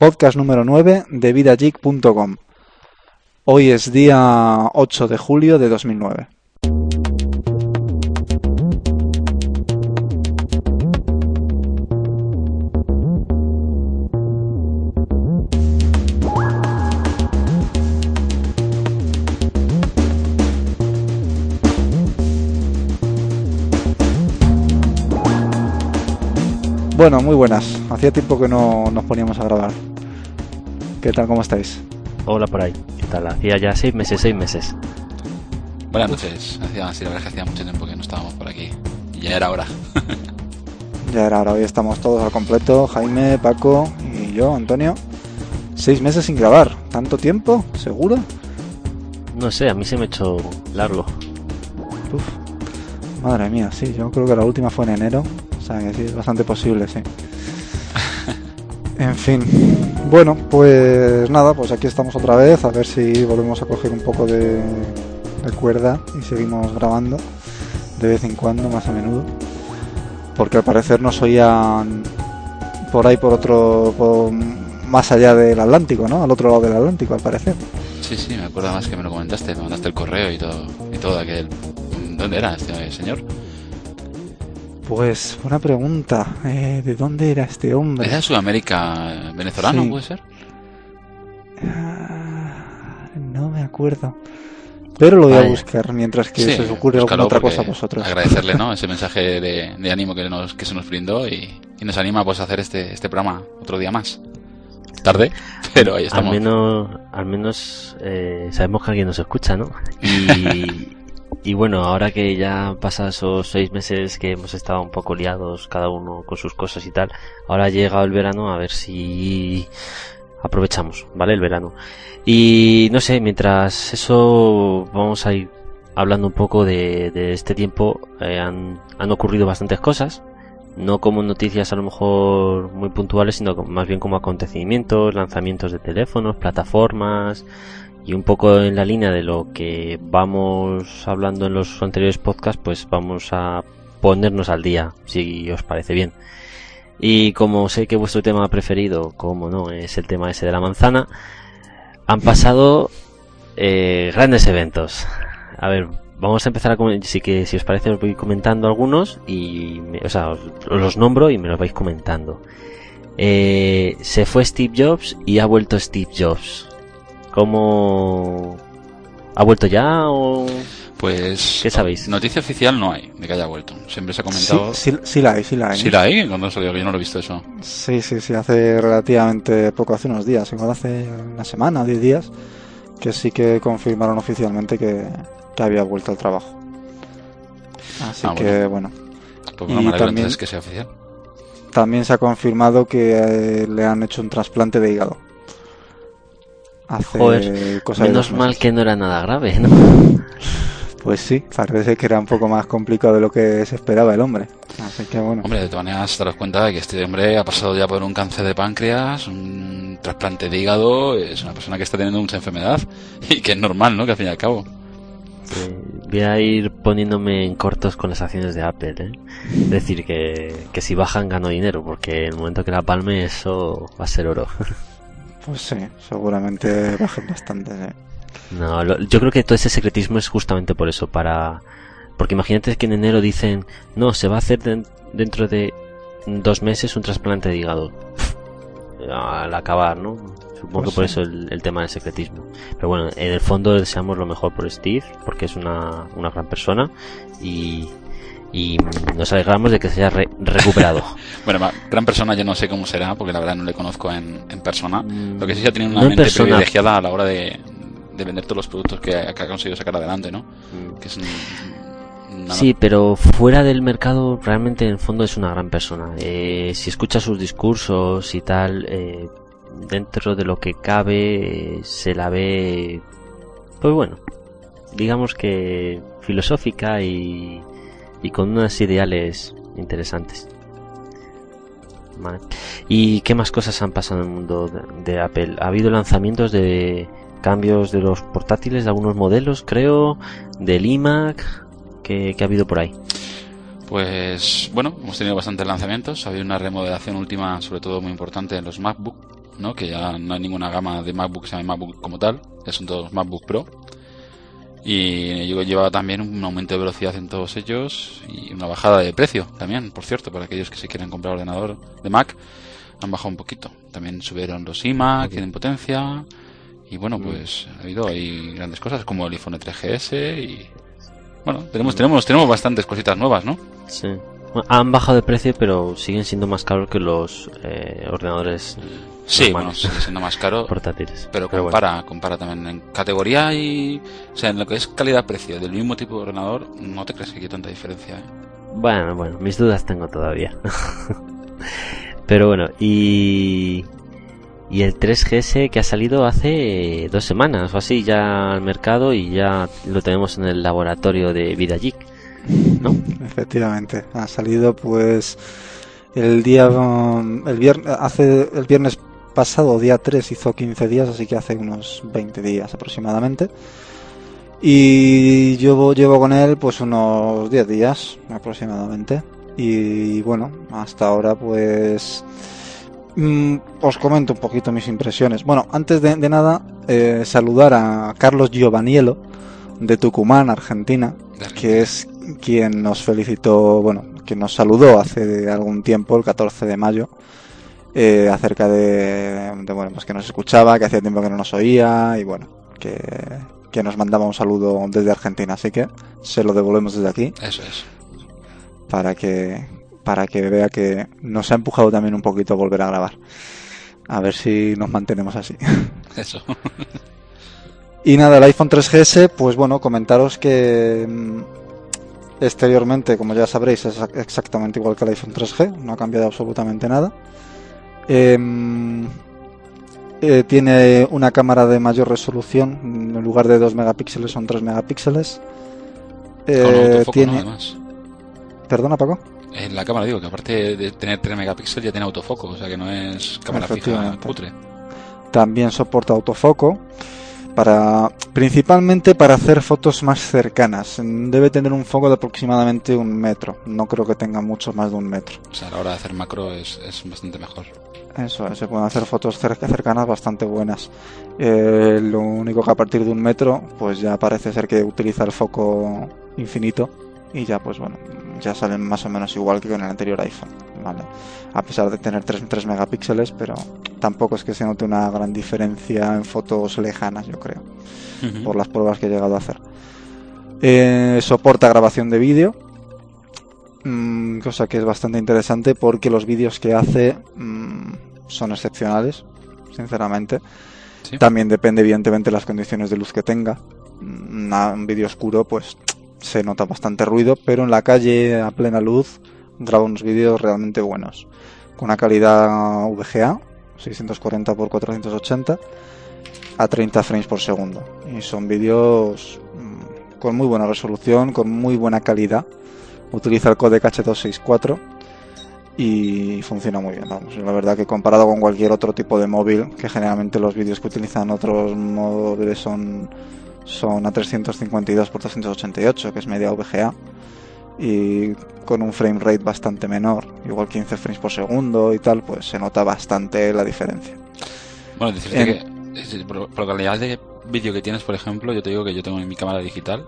podcast número 9 de vidageek.com. Hoy es día 8 de julio de 2009. Bueno, muy buenas. Hacía tiempo que no nos poníamos a grabar. ¿Qué tal? ¿Cómo estáis? Hola por ahí. ¿Qué tal? Hacía ya seis meses, seis meses. Buenas noches. Hacía, sí, la verdad es que hacía mucho tiempo que no estábamos por aquí. Y ya era hora. ya era hora. Hoy estamos todos al completo. Jaime, Paco y yo, Antonio. Seis meses sin grabar. ¿Tanto tiempo? ¿Seguro? No sé, a mí se me ha hecho largo. Uf. Madre mía, sí. Yo creo que la última fue en enero que sí, es bastante posible, sí. en fin. Bueno, pues nada, pues aquí estamos otra vez, a ver si volvemos a coger un poco de, cuerda y seguimos grabando de vez en cuando, más a menudo. Porque al parecer nos oían por ahí por otro, más allá del Atlántico, ¿no? Al otro lado del Atlántico, al parecer. Sí, sí, me acuerdo más que me lo comentaste, me mandaste el correo y todo, y todo aquel... ¿Dónde era este señor? Pues una pregunta. Eh, ¿De dónde era este hombre? ¿Era Sudamérica venezolano, puede ser? Ah, no me acuerdo. Pero lo voy a buscar mientras que se os ocurre alguna otra cosa a vosotros. Agradecerle ¿no? ese mensaje de, ánimo que, nos, que se nos brindó y, nos anima pues, a hacer este, este programa otro día más. Tarde, pero ahí estamos. Al menos, al menos eh, sabemos que alguien nos escucha, ¿no? Y, Y bueno, ahora que ya pasa esos seis meses que hemos estado un poco liados, cada uno con sus cosas y tal, ahora ha llegado el verano, a ver si aprovechamos, ¿vale? El verano. Y no sé, mientras eso vamos a ir hablando un poco de, este tiempo, eh, han, han ocurrido bastantes cosas, no como noticias a lo mejor muy puntuales, sino más bien como acontecimientos, lanzamientos de teléfonos, plataformas, y un poco en la línea de lo que vamos hablando en los anteriores podcasts, pues vamos a ponernos al día, si os parece bien. Y como sé que vuestro tema preferido, como no, es el tema ese de la manzana, han pasado eh, grandes eventos. A ver, vamos a empezar a si que si os parece os voy comentando algunos y o sea, os, los nombro y me los vais comentando. Eh, se fue Steve Jobs y ha vuelto Steve Jobs. ¿Cómo ha vuelto ya o pues ¿Qué sabéis? Noticia oficial no hay de que haya vuelto. Siempre se ha comentado. Sí, sí, la hay, sí la hay. ¿Sí la hay? ¿Cuándo salió? Yo no lo he visto eso. Sí, sí, sí, hace relativamente poco, hace unos días, igual hace una semana, diez días, que sí que confirmaron oficialmente que, había vuelto al trabajo. Así ah, que bueno. Pues y también, que sea oficial. También se ha confirmado que eh, le han hecho un trasplante de hígado. Joder, menos mal que no era nada grave, ¿no? Pues sí, parece que era un poco más complicado de lo que se esperaba el hombre. Así que bueno. Hombre, de todas maneras te das cuenta de que este hombre ha pasado ya por un cáncer de páncreas, un trasplante de hígado, es una persona que está teniendo mucha enfermedad y que es normal, ¿no? Que al fin y al cabo. voy a ir poniéndome en cortos con las acciones de Apple, ¿eh? Es decir, que, que si bajan gano dinero, porque el momento que la palme eso va a ser oro. Pues sí, seguramente bajen bastante. No, yo creo que todo ese secretismo es justamente por eso, para... Porque imagínate que en enero dicen, no, se va a hacer dentro de dos meses un trasplante de hígado. al acabar, ¿no? Supongo pues que por eso el, tema del secretismo. Pero bueno, en el fondo deseamos lo mejor por Steve, porque es una, una gran persona y, y nos alegramos de que se haya recuperado. bueno, gran persona yo no sé cómo será, porque la verdad no le conozco en, en persona. Lo que sí ha tenido una mente privilegiada a la hora de, de, vender todos los productos que, ha conseguido sacar adelante, ¿no? Mm. Que es Sí, pero fuera del mercado realmente en el fondo es una gran persona. Eh, si escuchas sus discursos y tal, eh, dentro de lo que cabe eh, se la ve, pues bueno, digamos que filosófica y y con unas ideales interesantes. ¿Y qué más cosas han pasado en el mundo de, Apple? Ha habido lanzamientos de cambios de los portátiles, de algunos modelos, creo, del iMac, que, ha habido por ahí. Pues bueno, hemos tenido bastantes lanzamientos. Ha habido una remodelación última, sobre todo muy importante en los MacBook, ¿no? Que ya no hay ninguna gama de MacBook que se llame MacBook como tal, ya son todos MacBook Pro. Y lleva también un aumento de velocidad en todos ellos y una bajada de precio también, por cierto, para aquellos que se quieran comprar ordenador de Mac, han bajado un poquito. También subieron los iMac, tienen potencia. Y bueno, mm. pues ha habido ahí grandes cosas como el iPhone 3GS y bueno, tenemos, tenemos, tenemos bastantes cositas nuevas, ¿no? Sí. Han bajado de precio, pero siguen siendo más caros que los eh, ordenadores. Sí, bueno, siguen siendo más caros. Portátiles. Pero, compara, compara también en categoría y. O sea, en lo que es calidad-precio del mismo tipo de ordenador, no te crees que hay tanta diferencia, ¿eh? Bueno, bueno, mis dudas tengo todavía. pero bueno, y. Y el 3GS que ha salido hace dos semanas o así ya al mercado y ya lo tenemos en el laboratorio de VidaGeek, ¿no? Efectivamente, ha salido pues el día el viernes hace el viernes pasado día 3 hizo 15 días, así que hace unos 20 días aproximadamente. Y yo llevo con él pues unos 10 días aproximadamente. Y bueno, hasta ahora pues Mm, os comento un poquito mis impresiones. Bueno, antes de, nada, eh, saludar a Carlos Giovaniello de Tucumán, Argentina, que es quien nos felicitó, bueno, que nos saludó hace algún tiempo, el 14 de mayo, eh, acerca de, bueno, pues que nos escuchaba, que hacía tiempo que no nos oía y bueno, que, que nos mandaba un saludo desde Argentina. Así que se lo devolvemos desde aquí. Eso es. Para que, para que vea que nos ha empujado también un poquito a volver a grabar. A ver si nos mantenemos así. Eso. Y nada, el iPhone 3GS, pues bueno, comentaros que mm, exteriormente, como ya sabréis, es exactamente igual que el iPhone 3G, no ha cambiado absolutamente nada. Em, eh, tiene una cámara de mayor resolución, en lugar de 2 megapíxeles son 3 megapíxeles. Eh, tiene... Perdona, Paco. En la cámara digo que aparte de tener 3 megapíxeles ya tiene autofoco, o sea que no es cámara fija cutre. También soporta autofoco para principalmente para hacer fotos más cercanas. Debe tener un foco de aproximadamente un metro. No creo que tenga mucho más de un metro. O sea, a la hora de hacer macro es, bastante mejor. Eso, se pueden hacer fotos cercanas bastante buenas. Eh, lo único que a partir de un metro, pues ya parece ser que utiliza el foco infinito y ya pues bueno, ya salen más o menos igual que con el anterior iPhone, ¿vale? A pesar de tener 3, 3 megapíxeles, pero tampoco es que se note una gran diferencia en fotos lejanas, yo creo, por las pruebas que he llegado a hacer. Eh, soporta grabación de vídeo, mm, cosa que es bastante interesante porque los vídeos que hace mm, son excepcionales, sinceramente. También depende evidentemente de las condiciones de luz que tenga. Mm, un vídeo oscuro, pues se nota bastante ruido, pero en la calle a plena luz graba unos vídeos realmente buenos. Con una calidad VGA, 640 x 480, a 30 frames por segundo. Y son vídeos mm, con muy buena resolución, con muy buena calidad. Utiliza el codec H264 y funciona muy bien. Vamos, la verdad que comparado con cualquier otro tipo de móvil, que generalmente los vídeos que utilizan otros móviles son son a 352 x 388, que es media VGA, y con un frame rate bastante menor, igual 15 frames por segundo y tal, pues se nota bastante la diferencia. Bueno, decirte que por, la calidad de vídeo que tienes, por ejemplo, yo te digo que yo tengo en mi cámara digital,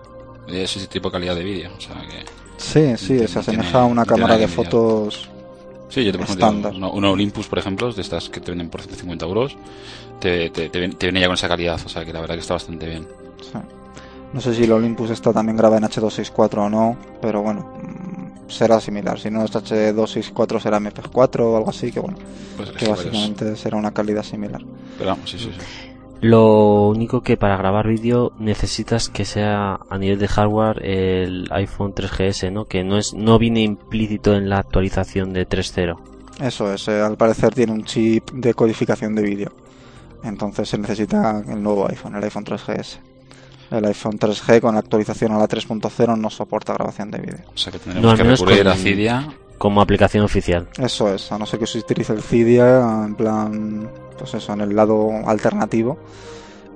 es ese tipo de calidad de vídeo, o sea que... Sí, sí, se asemeja a una cámara de fotos Sí, yo te estándar. Una, Olympus, por ejemplo, de estas que te venden por 150 euros, te, te, te, viene ya con esa calidad, o sea que la verdad que está bastante bien. No sé si el Olympus está también graba en H264 o no, pero bueno, mm, será similar. Si no es H264 será MP4 o algo así, que bueno, pues que básicamente será una calidad similar. Pero vamos, sí, sí, sí. Lo único que para grabar vídeo necesitas que sea a nivel de hardware el iPhone 3GS, ¿no? Que no es no viene implícito en la actualización de 3.0. Eso es, eh, al parecer tiene un chip de codificación de vídeo. Entonces se necesita el nuevo iPhone, el iPhone 3GS. El iPhone 3G con la actualización a la 3.0 no soporta grabación de vídeo. O sea que tendremos que recurrir a Cydia. Como aplicación oficial. Eso es, a no ser que se utilice el Cydia en plan, pues eso, en el lado alternativo.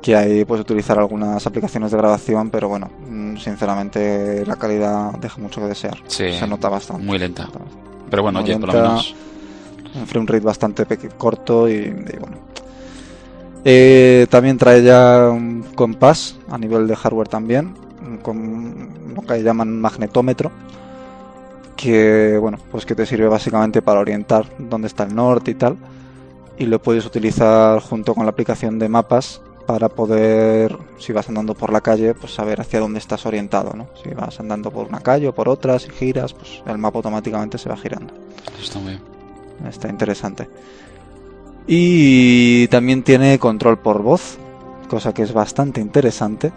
Que ahí puedes utilizar algunas aplicaciones de grabación, pero bueno, mm, sinceramente la calidad deja mucho que desear. se nota bastante. Muy lenta. Pero bueno, oye, por lo menos. Un frame rate bastante corto y, y bueno, Eh, también trae ya un compás a nivel de hardware también, con lo que llaman magnetómetro, que bueno, pues que te sirve básicamente para orientar dónde está el norte y tal, y lo puedes utilizar junto con la aplicación de mapas para poder, si vas andando por la calle, pues saber hacia dónde estás orientado, ¿no? Si vas andando por una calle o por otra, si giras, pues el mapa automáticamente se va girando. Está muy bien. Está interesante. Y también tiene control por voz, cosa que es bastante interesante.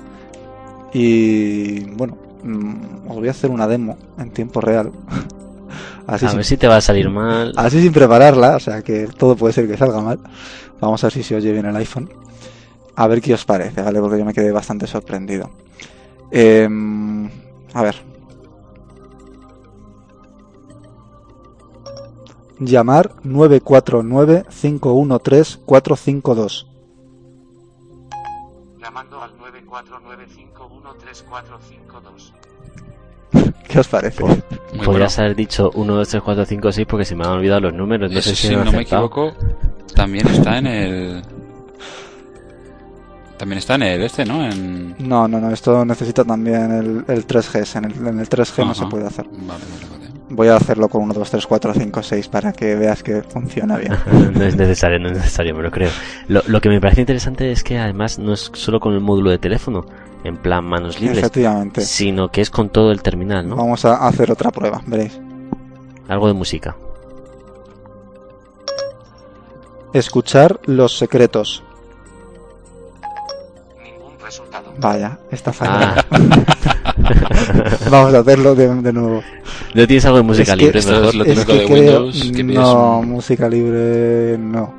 Y bueno, mm, os voy a hacer una demo en tiempo real. Así a ver si te va a salir mal. Así sin prepararla, o sea que todo puede ser que salga mal. Vamos a ver si se oye bien el iPhone. A ver qué os parece, ¿vale? Porque yo me quedé bastante sorprendido. Em, a ver. Llamar 949-513-452. Llamando al 949-513-452. ¿Qué os parece? Muy Podrías bueno. haber dicho 1, 2, 3, 4, 5, 6 porque se me han olvidado los números. No Eso sé si si no me equivoco, también está en el... También está en el este, ¿no? En... No, no, no, esto necesita también el, el 3G. En el, en el 3G no se puede hacer. Vale, vale, vale. Voy a hacerlo con 1, 2, 3, 4, 5, 6 para que veas que funciona bien. no es necesario, no es necesario, me lo creo. Lo, lo que me parece interesante es que además no es solo con el módulo de teléfono, en plan manos libres, Efectivamente. sino que es con todo el terminal, ¿no? Vamos a hacer otra prueba, veréis. Algo de música. Escuchar los secretos. Resultado. Vaya, está fallando. Ah, Vamos a hacerlo de, de nuevo. no tienes algo de música Es que libre, esto mejor. es lo típico de creo- Windows, no, un- música libre no.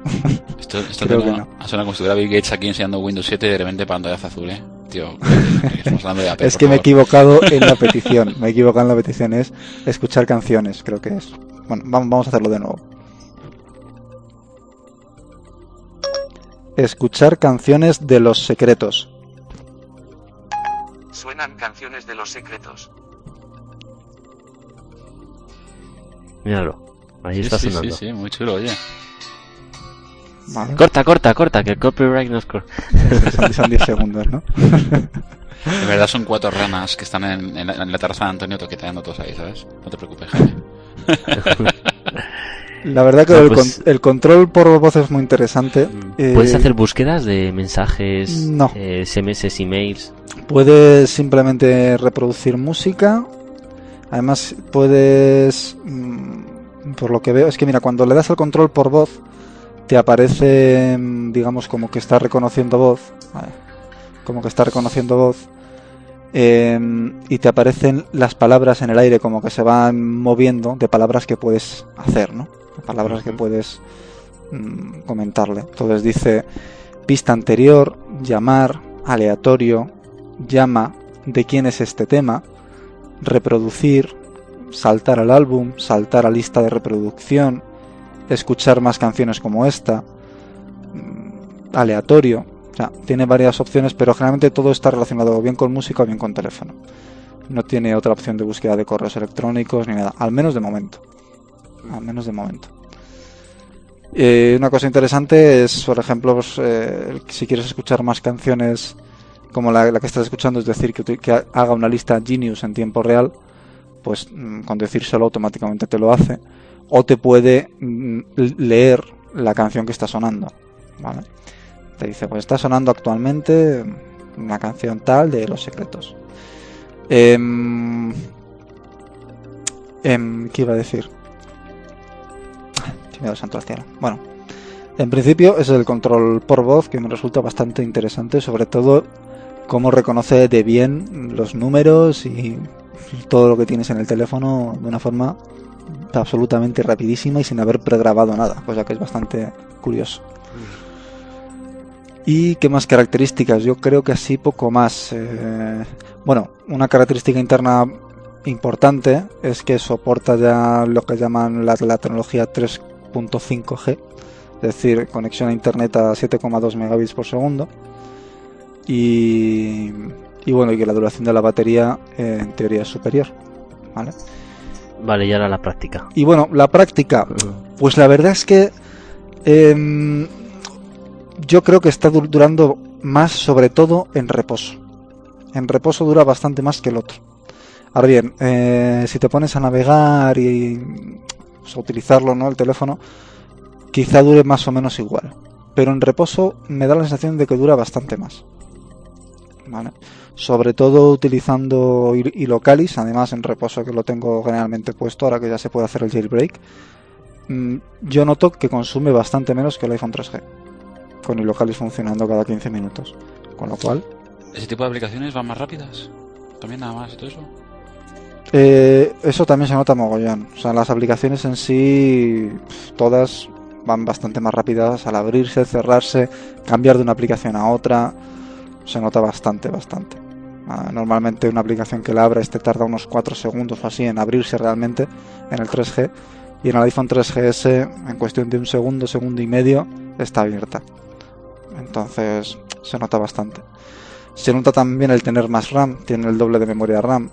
Esto, esto Creo que no. suena como si estuviera Bill Gates aquí enseñando Windows 7 y de repente pantallazo azul, ¿eh? Tío, estamos hablando de Apple, es que me he equivocado en la petición. Me he equivocado en la petición. Es escuchar canciones, creo que es. Bueno, vam- vamos a hacerlo de nuevo. Escuchar canciones de los secretos. Suenan canciones de los secretos. Míralo. Ahí Sí, está sí, sonando. sí, sí, muy chulo, oye. Vale. Corta, corta, corta, que el copyright nos cor- Son, son 10 segundos, ¿no? En verdad son cuatro ranas que están en, en la, en la terraza de Antonio toqueteando todos ahí, ¿sabes? No te preocupes, Jaime. La verdad que No, el, pues- con- el control por voz es muy interesante. Eh, ¿Puedes hacer búsquedas de mensajes, no. eh, SMS, emails? Puedes simplemente reproducir música. Además, puedes. mm, Por lo que veo, es que mira, cuando le das al control por voz, te aparece, mm, digamos, como que está reconociendo voz. Como que está reconociendo voz. eh, y te aparecen las palabras en el aire, como que se van moviendo de palabras que puedes hacer, ¿no? Palabras que puedes mm, comentarle. Entonces dice pista anterior, llamar, aleatorio, llama, de quién es este tema, reproducir, saltar al álbum, saltar a lista de reproducción, escuchar más canciones como esta, mm, aleatorio. O sea, tiene varias opciones, pero generalmente todo está relacionado o bien con música o bien con teléfono. No tiene otra opción de búsqueda de correos electrónicos ni nada, al menos de momento. Al menos de momento. Eh, una cosa interesante es, por ejemplo, pues, eh, si quieres escuchar más canciones como la, que estás escuchando, es decir, que, haga una lista Genius en tiempo real, pues mm, con decírselo automáticamente te lo hace. O te puede mm, leer la canción que está sonando. Te dice, pues está sonando actualmente una canción tal de Los Secretos. Em, em, ¿Qué iba a decir? Me da santo al cielo. Bueno, en principio es el control por voz que me resulta bastante interesante, sobre todo cómo reconoce de bien los números y todo lo que tienes en el teléfono de una forma absolutamente rapidísima y sin haber pregrabado nada, cosa que es bastante curioso. ¿Y qué más características? Yo creo que así poco más. Eh, bueno, una característica interna importante es que soporta ya lo que llaman la, la tecnología 3.5G, es decir, conexión a internet a 7,2 megabits por segundo. Y, y bueno, y que la duración de la batería eh, en teoría es superior. ¿vale? Vale, y ahora la práctica. Y bueno, la práctica, pues la verdad es que em, yo creo que está du- durando más, sobre todo en reposo. En reposo dura bastante más que el otro. Ahora bien, eh, si te pones a navegar y pues, utilizarlo, ¿no? El teléfono, quizá dure más o menos igual. Pero en reposo me da la sensación de que dura bastante más. ¿Vale? Sobre todo utilizando iLocalis, además en reposo que lo tengo generalmente puesto, ahora que ya se puede hacer el jailbreak. mm, Yo noto que consume bastante menos que el iPhone 3G. Con iLocalis funcionando cada 15 minutos. Con lo cual, ¿Ese tipo de aplicaciones van más rápidas? ¿También nada más y todo eso? Eh, eso también se nota mogollón. O sea, las aplicaciones en sí, todas van bastante más rápidas al abrirse, cerrarse, cambiar de una aplicación a otra. Se nota bastante, bastante. Ah, Normalmente una aplicación que la abra este tarda unos 4 segundos o así en abrirse realmente en el 3G. Y en el iPhone 3GS, en cuestión de un segundo, segundo y medio, está abierta. Entonces, se nota bastante. Se nota también el tener más RAM, tiene el doble de memoria RAM.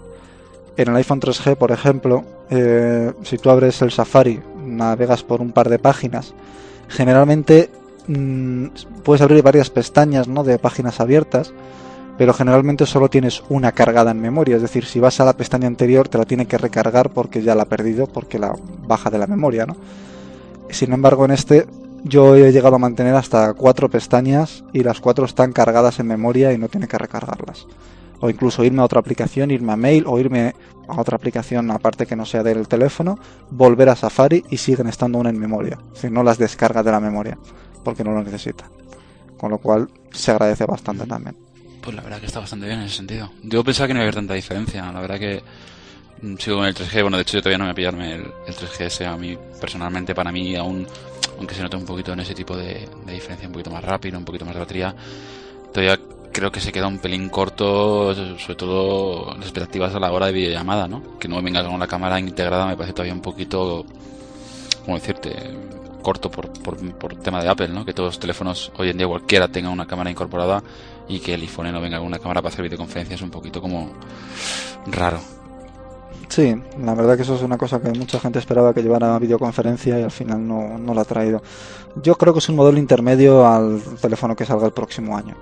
En el iPhone 3G, por ejemplo, eh, si tú abres el Safari, navegas por un par de páginas, generalmente mm, puedes abrir varias pestañas ¿no? de páginas abiertas, pero generalmente solo tienes una cargada en memoria. Es decir, si vas a la pestaña anterior, te la tiene que recargar porque ya la ha perdido, porque la baja de la memoria. ¿no? Sin embargo, en este yo he llegado a mantener hasta cuatro pestañas y las cuatro están cargadas en memoria y no tiene que recargarlas o incluso irme a otra aplicación, irme a mail o irme a otra aplicación aparte que no sea del teléfono, volver a Safari y siguen estando aún en memoria. Decir, no las descarga de la memoria porque no lo necesita. Con lo cual se agradece bastante también. Pues la verdad que está bastante bien en ese sentido. Yo pensaba que no iba a haber tanta diferencia. La verdad que mm, sigo con el 3G. Bueno, de hecho yo todavía no me voy a pillarme el, el 3GS. A mí, personalmente, para mí aún, aunque se note un poquito en ese tipo de, de diferencia, un poquito más rápido, un poquito más de batería, todavía creo que se queda un pelín corto, sobre todo las expectativas a la hora de videollamada, ¿no? Que no venga con la cámara integrada me parece todavía un poquito, ¿cómo decirte? corto por, por, por tema de Apple, ¿no? Que todos los teléfonos hoy en día cualquiera tenga una cámara incorporada y que el iPhone no venga con una cámara para hacer videoconferencias es un poquito como raro. Sí, la verdad que eso es una cosa que mucha gente esperaba que llevara videoconferencia y al final no, no la ha traído. Yo creo que es un modelo intermedio al teléfono que salga el próximo año.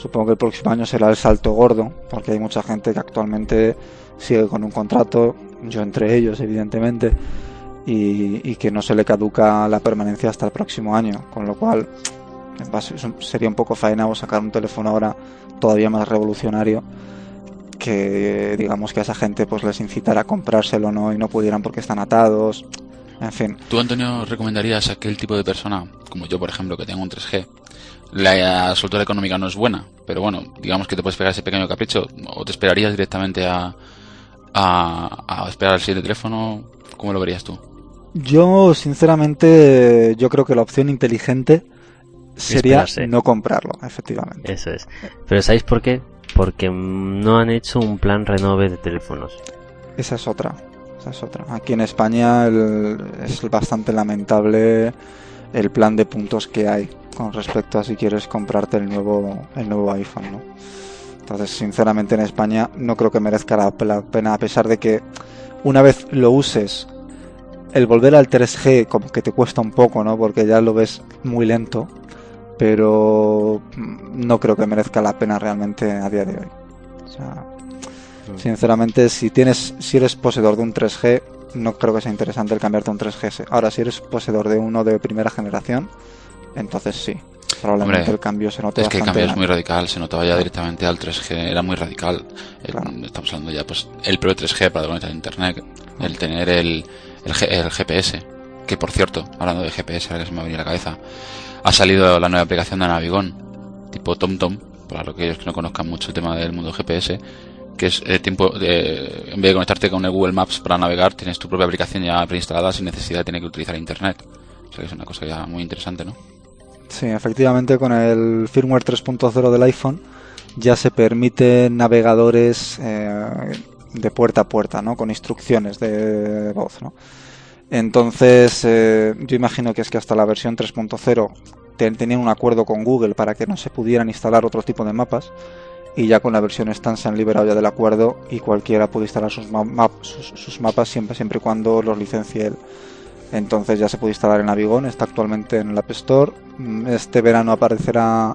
Supongo que el próximo año será el salto gordo, porque hay mucha gente que actualmente sigue con un contrato, yo entre ellos, evidentemente, y, que no se le caduca la permanencia hasta el próximo año, con lo cual sería un poco faenado sacar un teléfono ahora todavía más revolucionario que digamos que a esa gente pues les incitara a comprárselo no y no pudieran porque están atados en fin ¿Tú, Antonio, recomendarías a aquel tipo de persona, como yo, por ejemplo, que tengo un 3G? La soltura económica no es buena, pero bueno, digamos que te puedes pegar ese pequeño capricho, o te esperarías directamente a, a, a esperar al siguiente teléfono. ¿Cómo lo verías tú? yo sinceramente yo creo que la opción inteligente sería Esperarse. no comprarlo efectivamente Eso es. Pero ¿sabéis por qué? Porque mm, no han hecho un plan renove de teléfonos. esa es otra esa es otra aquí en España el- es bastante lamentable el plan de puntos que hay con respecto a si quieres comprarte el nuevo el nuevo iPhone ¿no? entonces sinceramente en España no creo que merezca la, pena a pesar de que una vez lo uses el volver al 3G como que te cuesta un poco no porque ya lo ves muy lento pero mm, no creo que merezca la pena realmente a día de hoy o sea, Sinceramente, si tienes, si eres poseedor de un 3G, no creo que sea interesante el cambiarte a un 3GS. Ahora, si eres poseedor de uno de primera generación, entonces sí. Probablemente Hombre, el cambio se note Es que el cambio es muy radical, se notaba ya directamente al 3G, era muy radical. El- Claro. Estamos hablando ya, pues, el pro 3G para conectar a internet, el tener el, el, GPS, que por cierto, hablando de GPS, ahora que se me ha venido a la cabeza, ha salido la nueva aplicación de Navigón, tipo TomTom, para aquellos que no conozcan mucho el tema del mundo GPS, que es eh, tiempo de, en vez de conectarte con el Google Maps para navegar, tienes tu propia aplicación ya preinstalada sin necesidad de tener que utilizar internet. O sea que es una cosa ya muy interesante, ¿no? Sí, efectivamente, con el firmware 3.0 del iPhone ya se permiten navegadores eh, de puerta a puerta, ¿no? Con instrucciones de voz, ¿no? Entonces, eh, yo imagino que es que hasta la versión 3.0 te- tenían un acuerdo con Google para que no se pudieran instalar otro tipo de mapas y ya con la versión stand se han liberado ya del acuerdo y cualquiera puede instalar sus, ma- map- sus, mapas siempre siempre y cuando los licencie el, Entonces ya se puede instalar en Navigon, está actualmente en el App Store. Mm, Este verano aparecerá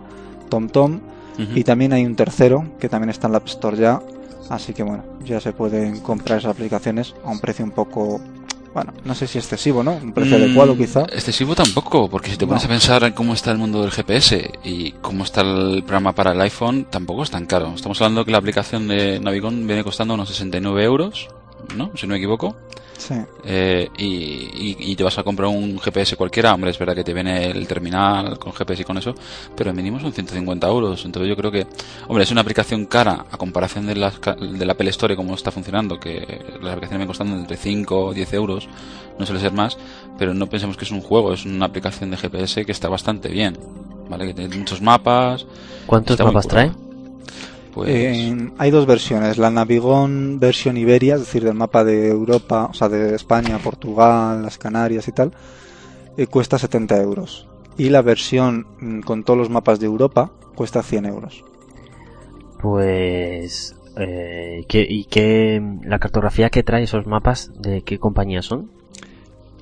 TomTom Ujú. y también hay un tercero que también está en el App Store ya. Así que bueno, ya se pueden comprar esas aplicaciones a un precio un poco, bueno, no sé si excesivo, ¿no? Un precio Mm, adecuado quizá. Excesivo tampoco, porque si te pones No. a pensar en cómo está el mundo del GPS y cómo está el programa para el iPhone, tampoco es tan caro. Estamos hablando que la aplicación de Navigon viene costando unos 69 euros, ¿no? Si no me equivoco. Sí. Eh, y, y- y te vas a comprar un GPS cualquiera, hombre, es verdad que te viene el terminal con GPS y con eso, pero el mínimo son 150 euros. Entonces yo creo que, hombre, es una aplicación cara a comparación de, las, ca- de la Apple Store y cómo está funcionando, que las aplicaciones vienen costando entre 5 o 10 euros, no suele ser más, pero no pensemos que es un juego, es una aplicación de GPS que está bastante bien, ¿vale? Que tiene muchos mapas. ¿Cuántos mapas trae? Pues, Eh, hay dos versiones, la Navigon versión Iberia, es decir, del mapa de Europa, o sea, de España, Portugal, las Canarias y tal, eh, cuesta 70 euros. Y la versión mm, con todos los mapas de Europa cuesta 100 euros. Pues... Eh, ¿qué- ¿Y qué... la cartografía que trae esos mapas, de qué compañía son?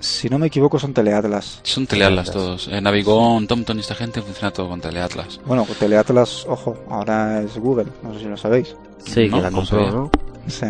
Si no me equivoco son Teleatlas. son teleatlas todos. Eh, Navigon, TomTom y esta gente funciona todo con teleatlas. Bueno, Teleatlas, ojo, ahora es Google, no sé si lo sabéis. Sí, No, que la compró. ¿no? Sí.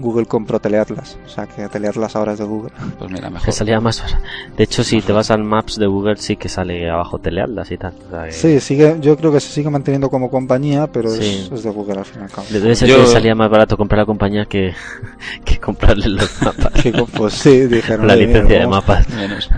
Google compró Teleatlas, o sea que Teleatlas ahora es de Google. Pues mira, Que mejor. salía más barato. De hecho, si te vas al Maps de Google, sí que sale abajo Teleatlas y tal. O sea que- Sí, sigue, yo creo que se sigue manteniendo como compañía, pero Sí. es, es de Google al fin y al cabo. Debe ser Yo- que salía más barato comprar la compañía que, que comprarle los mapas. Que, pues sí, dijeron. la "Oye, mira, licencia de mapas. Menos.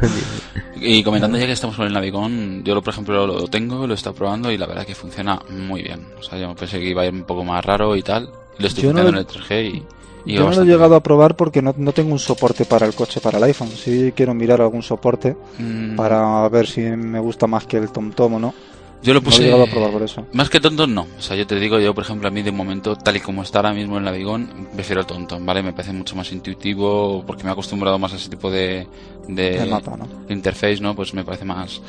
Y comentando ya que estamos con el Navigón, yo lo, por ejemplo lo tengo, lo he estado probando y la verdad que funciona muy bien. O sea, yo pensé que iba a ir un poco más raro y tal. Lo estoy Yo no en el 3G y, y Yo no lo he llegado a probar porque no, no tengo un soporte para el coche para el iPhone. Sí quiero mirar algún soporte. Mm, para ver si me gusta más que el TomTom o no. Yo lo No lo he puse... llegado a probar por eso. Más que tontos no. O sea, yo te digo, yo por ejemplo a mí de momento, tal y como está ahora mismo el Navigón, prefiero el TomTom, ¿vale? Me parece mucho más intuitivo porque me he acostumbrado más a ese tipo de... de mapa, ¿no? interface, ¿no? Pues me parece más,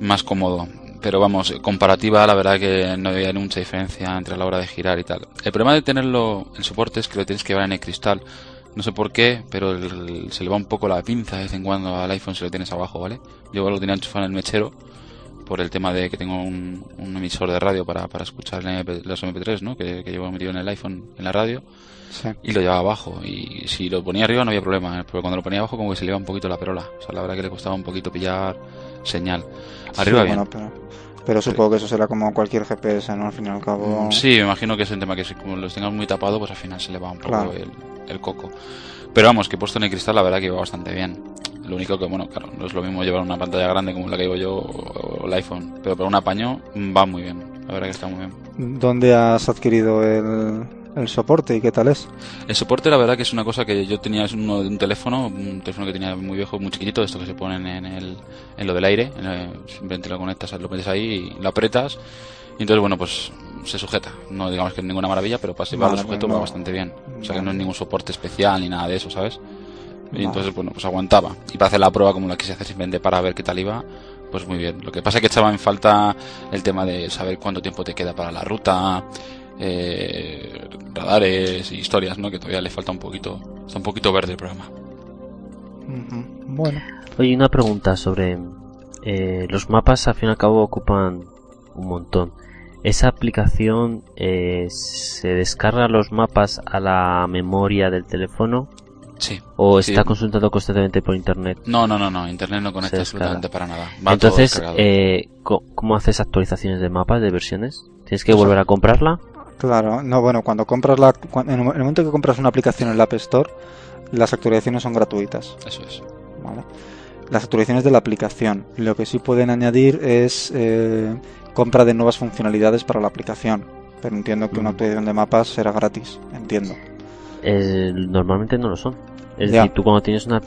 más cómodo. Pero vamos, comparativa, la verdad que no había mucha diferencia entre la hora de girar y tal. El problema de tenerlo, el soporte, es que lo tienes que llevar en el cristal. No sé por qué, pero el- se le va un poco la pinza de vez en cuando al iPhone si lo tienes abajo, ¿vale? Yo lo tenía enchufado en el mechero por el tema de que tengo un, un emisor de radio para, para escuchar MP los MP3, ¿no? Que, que llevo metido en el iPhone en la radio Sí. y lo llevaba abajo. Y si lo ponía arriba no había problema, ¿eh? pero cuando lo ponía abajo como que se le iba un poquito la perola. O sea, la verdad que le costaba un poquito pillar señal. Arriba Sí, bien. bueno, pero, pero supongo que eso será como cualquier GPS, ¿no? Al fin y al cabo. Mm, Sí, me imagino que es un tema que si como los tengas muy tapado, pues al final se le va un poco Claro. el, el coco. Pero vamos, que puesto en el cristal, la verdad que va bastante bien. Lo único que, bueno, claro, no es lo mismo llevar una pantalla grande como la que llevo yo o el iPhone, pero para un apaño mm, va muy bien. La verdad que está muy bien. ¿Dónde has adquirido el, el soporte y qué tal es? El soporte, la verdad que es una cosa que yo tenía es uno de un teléfono, un teléfono que tenía muy viejo, muy chiquitito, de estos que se ponen en, el, en lo del aire, en el- simplemente lo conectas, lo metes ahí y lo apretas, y entonces, bueno, pues se sujeta. No digamos que es ninguna maravilla, pero para llevarlo Vale, sujeto va bastante bien. O sea que no es ningún soporte especial ni nada de eso, ¿sabes? Y Vale. entonces, bueno, pues aguantaba. Y para hacer la prueba como la quise hacer simplemente para ver qué tal iba, pues muy bien. Lo que pasa es que echaba en falta el tema de saber cuánto tiempo te queda para la ruta, eh, radares y historias, ¿no? Que todavía le falta un poquito, está un poquito verde el programa. Bueno, Oye, una pregunta sobre eh, los mapas, al fin y al cabo ocupan un montón. ¿Esa aplicación eh, se descarga los mapas a la memoria del teléfono Sí. o Sí. está consultado constantemente por internet? No, no, no, no. Internet no conecta absolutamente para nada. Va Entonces, eh, co- ¿cómo haces actualizaciones de mapas, de versiones? ¿Tienes que Pues, volver a comprarla? Claro. No, bueno, cuando compras la. En el mo- en el momento que compras una aplicación en la App Store, las actualizaciones son gratuitas. Eso es. ¿vale? Las actualizaciones de la aplicación. Lo que sí pueden añadir es eh, compra de nuevas funcionalidades para la aplicación. Pero entiendo que una actualización de mapas será gratis. Entiendo. Eh, normalmente no lo son. Es Ya. decir, tú cuando tienes una...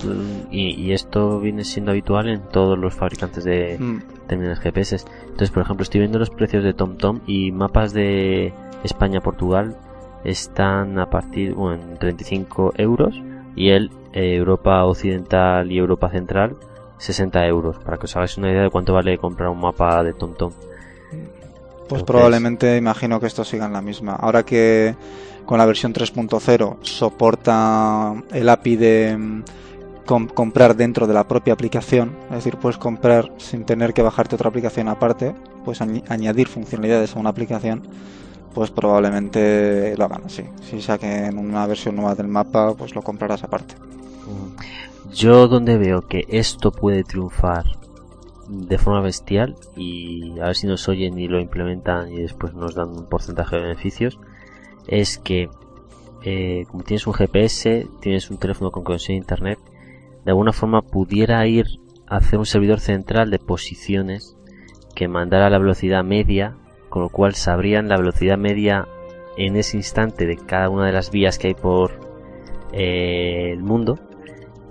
Y, y esto viene siendo habitual en todos los fabricantes de Mm, terminales GPS. Entonces, por ejemplo, estoy viendo los precios de TomTom y mapas de España-Portugal están a partir, bueno, en 35 euros y el eh, Europa Occidental y Europa Central 60 euros, para que os hagáis una idea de cuánto vale comprar un mapa de TomTom. Pues Entonces- probablemente imagino que esto siga en la misma. Ahora que con la versión 3.0 soporta el API de, com- comprar dentro de la propia aplicación, es decir, puedes comprar sin tener que bajarte otra aplicación aparte, puedes añ- añadir funcionalidades a una aplicación, pues probablemente lo hagan así. Si saquen una versión nueva del mapa, pues lo comprarás aparte. Yo donde veo que esto puede triunfar de forma bestial y a ver si nos oyen y lo implementan y después nos dan un porcentaje de beneficios es que eh, como tienes un GPS, tienes un teléfono con conexión a internet, de alguna forma pudiera ir a hacer un servidor central de posiciones que mandara la velocidad media, con lo cual sabrían la velocidad media en ese instante de cada una de las vías que hay por eh, el mundo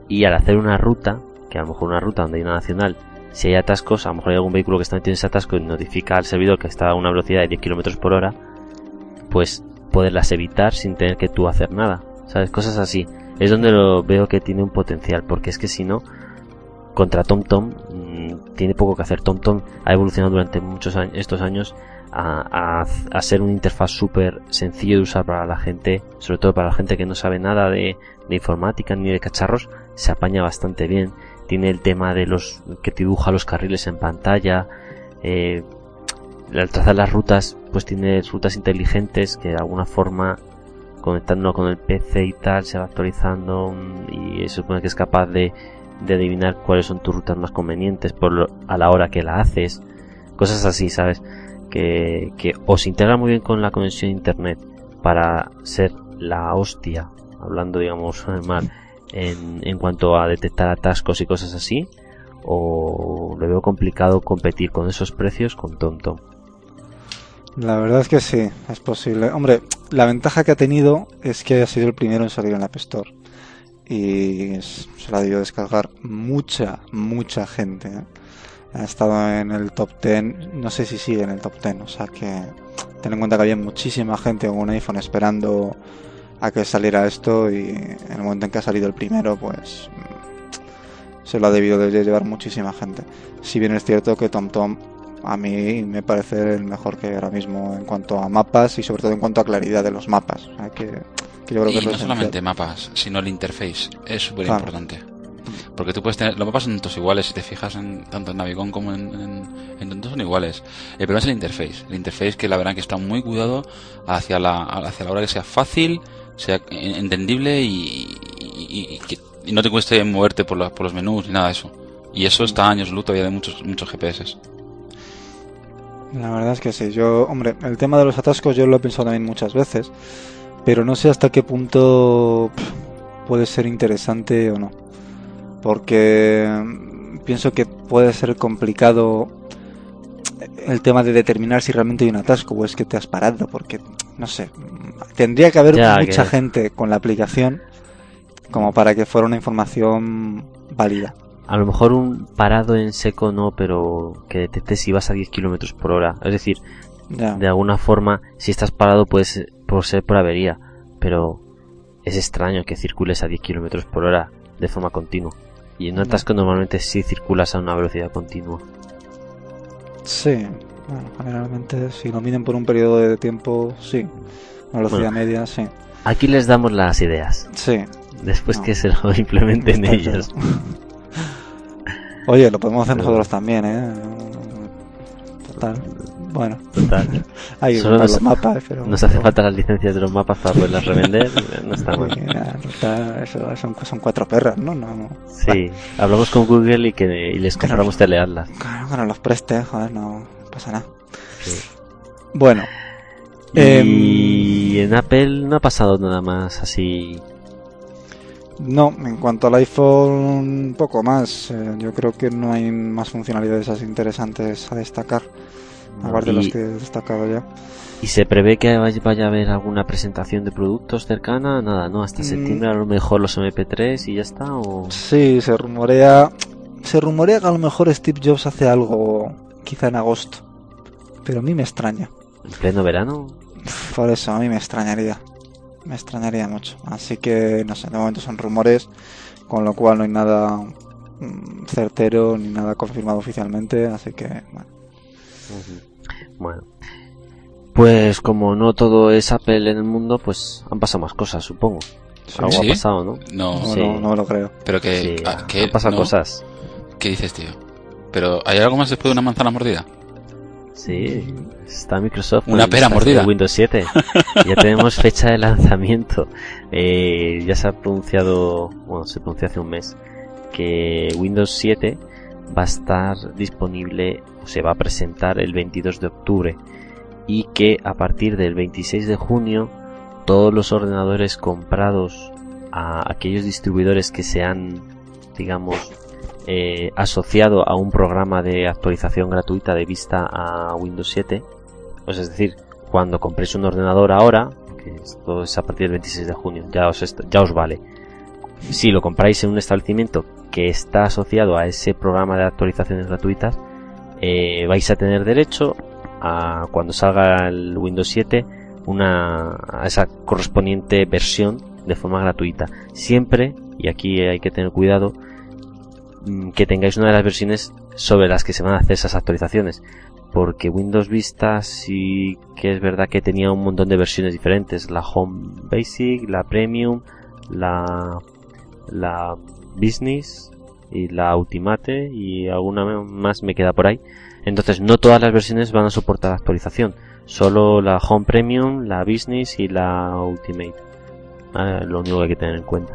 y al hacer una ruta, que a lo mejor una ruta donde hay una nacional, si hay atascos, a lo mejor hay algún vehículo que está metido en ese atasco y notifica al servidor que está a una velocidad de 10 km por hora, pues poderlas evitar sin tener que tú hacer nada. ¿Sabes? Cosas así. Es donde lo veo que tiene un potencial, porque es que si no, contra TomTom mm, tiene poco que hacer. TomTom ha evolucionado durante muchos años, estos años a, a, ser una interfaz súper sencillo de usar para la gente, sobre todo para la gente que no sabe nada de, informática ni de cacharros, se apaña bastante bien. Tiene el tema de los que dibuja los carriles en pantalla. Eh, al trazar las rutas, pues tiene rutas inteligentes que de alguna forma conectándolo con el PC y tal se va actualizando mm, y se supone que es capaz de, de adivinar cuáles son tus rutas más convenientes por lo- a la hora que la haces. Cosas así, ¿sabes? Que, que o se integra muy bien con la conexión a internet para ser la hostia, hablando digamos mal, en, en cuanto a detectar atascos y cosas así, o le veo complicado competir con esos precios con TomTom. La verdad es que sí, es posible. Hombre, la ventaja que ha tenido es que ha sido el primero en salir en la App Store. Y se la debió descargar mucha, mucha gente. ¿eh? Ha estado en el top 10, no sé si sigue en el top 10, o sea que ten en cuenta que había muchísima gente con un iPhone esperando a que saliera esto y en el momento en que ha salido el primero, pues mm, se lo ha debido de llevar muchísima gente. Si bien es cierto que TomTom a mí me parece el mejor que ahora mismo en cuanto a mapas y sobre todo en cuanto a claridad de los mapas. O sea, que, que yo creo que Y lo no solamente mapas, sino el interface. Es súper Claro. Porque tú puedes tener. Los mapas son todos iguales. Si te fijas en tanto en Navigón como en, en, en Tonto son iguales. El problema es el interface. El interface que la verdad que está muy cuidado hacia la, hacia la hora que sea fácil, sea en- entendible y, y- no te cueste moverte por, los- por los menús ni nada de eso. Y eso está años luz todavía de muchos, muchos GPS. La verdad es que sí. Yo, hombre, el tema de los atascos yo lo he pensado también muchas veces, pero no sé hasta qué punto puede ser interesante o no. Porque mm, pienso que puede ser complicado el tema de determinar si realmente hay un atasco o es que te has parado, porque no sé, mm, tendría que haber Ya, mucha que- gente con la aplicación como para que fuera una información válida. A lo mejor un parado en seco no, pero que detecte si vas a 10 kilómetros por hora. Es decir, Ya. de alguna forma, si estás parado puede ser por ser por avería, pero es extraño que circules a 10 kilómetros por hora de forma continua. Y en un atasco normalmente sí circulas a una velocidad continua. Sí, bueno, generalmente si lo miden por un periodo de tiempo, sí. Velocidad Bueno. media, sí. Aquí les damos las ideas, Sí. después No. que se lo implementen está ellos. claro. Oye, lo podemos hacer Pero- nosotros también, ¿eh? Total. Bueno, Total. hay Solo comprar nos- los mapas, pero... Nos hace falta las licencias de los mapas para poderlas revender. No está mal. Eso son, son cuatro perras, ¿no? No, no. Sí, hablamos con Google y que y les compramos teleatlas. Claro que nos los preste, joder, no pasa nada. Sí. Bueno, Y en Apple no ha pasado nada más así. No, en cuanto al iPhone, poco más. Eh, yo creo que no hay más funcionalidades así interesantes a destacar, aparte de las que he destacado ya. ¿Y se prevé que vaya vaya a haber alguna presentación de productos cercana? Nada, ¿no? Hasta Mm. septiembre a lo mejor los MP3 y ya está. ¿O Sí, se rumorea, se rumorea que a lo mejor Steve Jobs hace algo, quizá en agosto, pero a mí me extraña. en pleno verano? Por eso, a mí me extrañaría. Me extrañaría mucho. Así que, no sé, de momento son rumores, con lo cual no hay nada mm, certero ni nada confirmado oficialmente, así que, bueno. Bueno. Pues como no todo es Apple en el mundo, pues han pasado más cosas, supongo. Sí. Algo ¿Sí? ha pasado, ¿no? No, No, Sí. no, lo creo. pero que, Sí, ah, que han pasado no. cosas. ¿Qué dices, tío? Pero ¿hay algo más después de una manzana mordida? Sí, está Microsoft. Una pera mordida. de Windows 7. ya tenemos fecha de lanzamiento. Eh, ya se ha pronunciado, bueno, se pronunció hace un mes, que Windows 7 va a estar disponible, se va a presentar el 22 de octubre. Y que a partir del 26 de junio, todos los ordenadores comprados a aquellos distribuidores que se han, digamos, eh, asociado a un programa de actualización gratuita de vista a Windows 7. Pues es decir, cuando compréis un ordenador ahora, que esto es a partir del 26 de junio, ya os, ya os vale. Si lo compráis en un establecimiento que está asociado a ese programa de actualizaciones gratuitas, eh, vais a tener derecho a cuando salga el Windows 7 una a esa correspondiente versión de forma gratuita. Siempre, y aquí hay que tener cuidado, mm, que tengáis una de las versiones sobre las que se van a hacer esas actualizaciones. Porque Windows Vista sí que es verdad que tenía un montón de versiones diferentes. La Home Basic, la Premium, la, la Business y la Ultimate y alguna más me queda por ahí. Entonces no todas las versiones van a soportar actualización. Solo la Home Premium, la Business y la Ultimate. Ah, lo único que hay que tener en cuenta.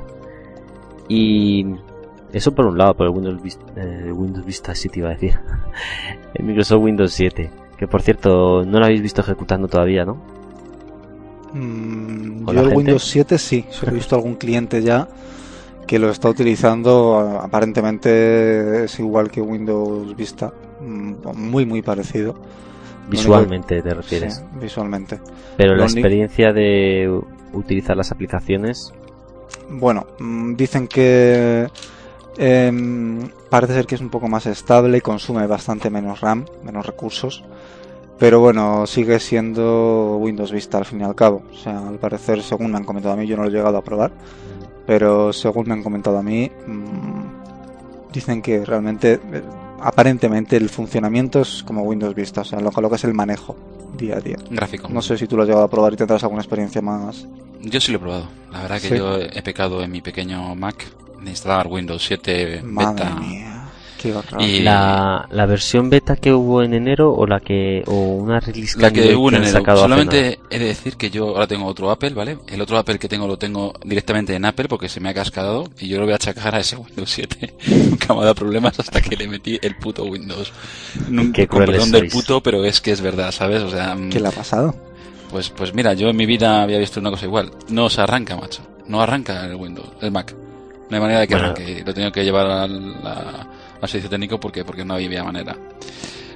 Y eso por un lado, por el Windows Vista, eh, Windows Vista sí te iba a decir. el Microsoft Windows 7. Que por cierto, no lo habéis visto ejecutando todavía, ¿no? Mm, ¿Con yo el gente? Windows 7 sí, solo he visto algún cliente ya que lo está utilizando. Aparentemente es igual que Windows Vista, mm, muy muy parecido. Visualmente te refieres. Sí, visualmente. Pero lo la experiencia de utilizar las aplicaciones, Bueno, mm, dicen que em, parece ser que es un poco más estable y consume bastante menos RAM, menos recursos. Pero bueno, sigue siendo Windows Vista al fin y al cabo. O sea, al parecer, según me han comentado a mí, yo no lo he llegado a probar. Pero según me han comentado a mí, mm, dicen que realmente, eh, aparentemente, el funcionamiento es como Windows Vista. O sea, lo, lo que es el manejo día a día. Gráfico. No sé si tú lo has llegado a probar y tendrás alguna experiencia más. Yo sí lo he probado. La verdad que Sí. yo he pecado en mi pequeño Mac de instalar Windows 7 Madre beta. mía, qué. Y- la, la versión beta que hubo en enero o la que o una release La que hubo en enero. sacado? Solamente he de decir que yo ahora tengo otro Apple, ¿vale? El otro Apple que tengo lo tengo directamente en Apple porque se me ha cascado y yo lo voy a achacar a ese Windows 7. Nunca me ha dado problemas hasta que le metí el puto Windows. Nunca, con perdón del puto, pero es que es verdad, ¿sabes? O sea, mm, ¿Qué le ha pasado? pues, pues mira, yo en mi vida había visto una cosa igual. No se arranca, macho. No arranca el Windows, el Mac. No hay manera de que Bueno. arranque. Lo he tenido que llevar al, la- al servicio técnico porque, porque no había manera.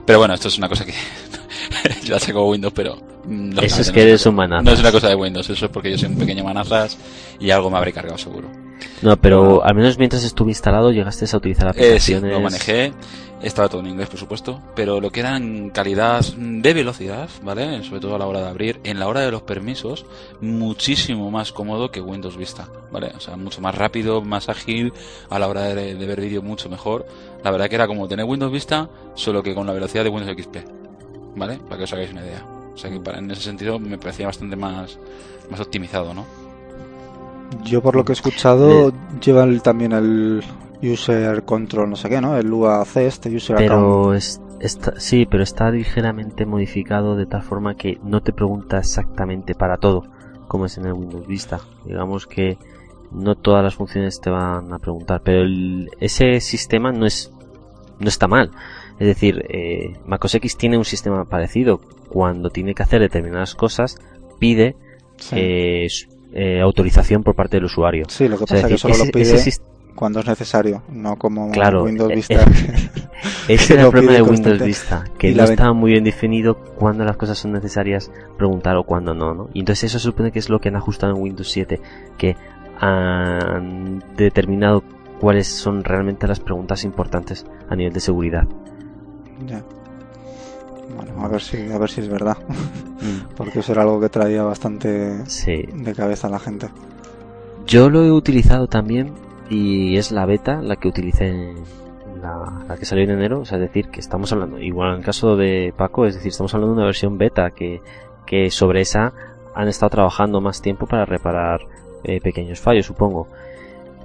Pero bueno, esto es una cosa que yo la saco Windows, pero... mm, Eso es no que eres un manazas. No es una cosa de Windows, eso es porque yo soy un pequeño manazas y algo me habré cargado seguro. No, pero al menos mientras estuve instalado llegaste a utilizar Eh, sí, aplicaciones. lo manejé, estaba todo en inglés, por supuesto, pero lo que era en calidad de velocidad, ¿vale? Sobre todo a la hora de abrir, en la hora de los permisos, muchísimo más cómodo que Windows Vista, ¿vale? O sea, mucho más rápido, más ágil, a la hora de, de ver vídeo mucho mejor. La verdad que era como tener Windows Vista, solo que con la velocidad de Windows XP, ¿vale? Para que os hagáis una idea. O sea que para, en ese sentido me parecía bastante más, más optimizado, ¿no? Yo por lo que he escuchado lleva el- también el user control, no sé qué, ¿no? El UAC, este user. Pero es, está, sí, pero está ligeramente modificado de tal forma que no te pregunta exactamente para todo, como es en el Windows Vista. Digamos que no todas las funciones te van a preguntar, pero el- ese sistema no es no está mal. Es decir, eh, MacOS X tiene un sistema parecido. Cuando tiene que hacer determinadas cosas, pide Sí. eh, eh, autorización por parte del usuario. Sí, lo que O sea, pasa es que solo lo ese- pide ese sis- cuando es necesario, no como Claro, Windows eh, Vista. Ese que era lo el problema pide de Windows. Vista, que Y no estaba muy bien definido cuándo las cosas son necesarias preguntar o cuándo no, ¿no? Y entonces eso se supone que es lo que han ajustado en Windows 7, que han determinado cuáles son realmente las preguntas importantes a nivel de seguridad. Ya. Bueno, a ver si, a ver si es verdad, porque eso era algo que traía bastante Sí. de cabeza a la gente. Yo lo he utilizado también y es la beta la que utilicé en la, la que salió en enero, o sea, es decir, que estamos hablando, igual en el caso de Paco, es decir, estamos hablando de una versión beta que, que sobre esa han estado trabajando más tiempo para reparar eh, pequeños fallos, supongo.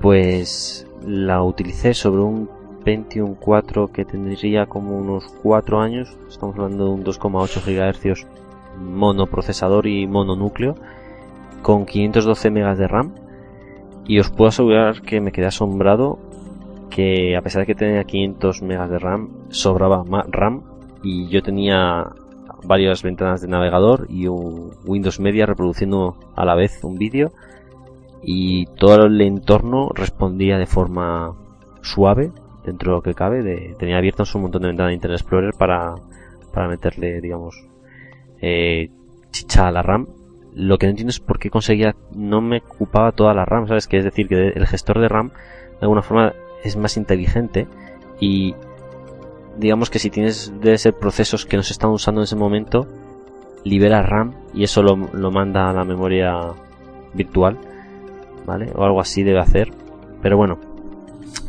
Pues la utilicé sobre un Pentium 4 que tendría como unos 4 años. Estamos hablando de un 2,8 GHz monoprocesador y mononúcleo con 512 MB de RAM. Y os puedo asegurar que me quedé asombrado que a pesar de que tenía 500 MB de RAM, sobraba ma- RAM y yo tenía varias ventanas de navegador y un Windows Media reproduciendo a la vez un vídeo y todo el entorno respondía de forma suave dentro de lo que cabe de, tenía abiertos un montón de ventanas de Internet Explorer para, para meterle digamos eh, chicha a la RAM. Lo que no entiendo es por qué conseguía no me ocupaba toda la RAM sabes que es decir que el gestor de RAM de alguna forma es más inteligente y digamos que si tienes de ser procesos que no se están usando en ese momento libera RAM y eso lo, lo manda a la memoria virtual vale o algo así debe hacer. Pero bueno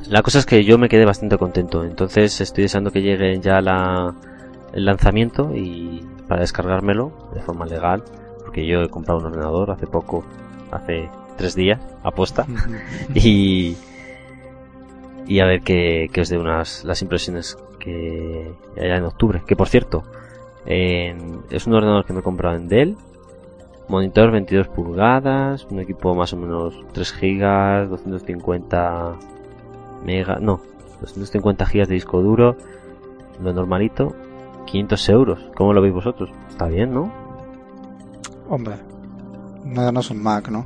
la cosa es que yo me quedé bastante contento. Entonces estoy deseando que llegue ya la, el lanzamiento y para descargármelo de forma legal porque yo he comprado un ordenador hace poco hace tres días aposta. Y y a ver que, que os dé unas las impresiones que haya en octubre. Que por cierto en- es un ordenador que me he comprado en Dell. Monitor 22 pulgadas un equipo más o menos 3 gigas 250 mega no 250 gigas de disco duro lo normalito 500 euros ¿cómo lo veis vosotros? está bien ¿no? Hombre, no, no es un Mac, ¿no?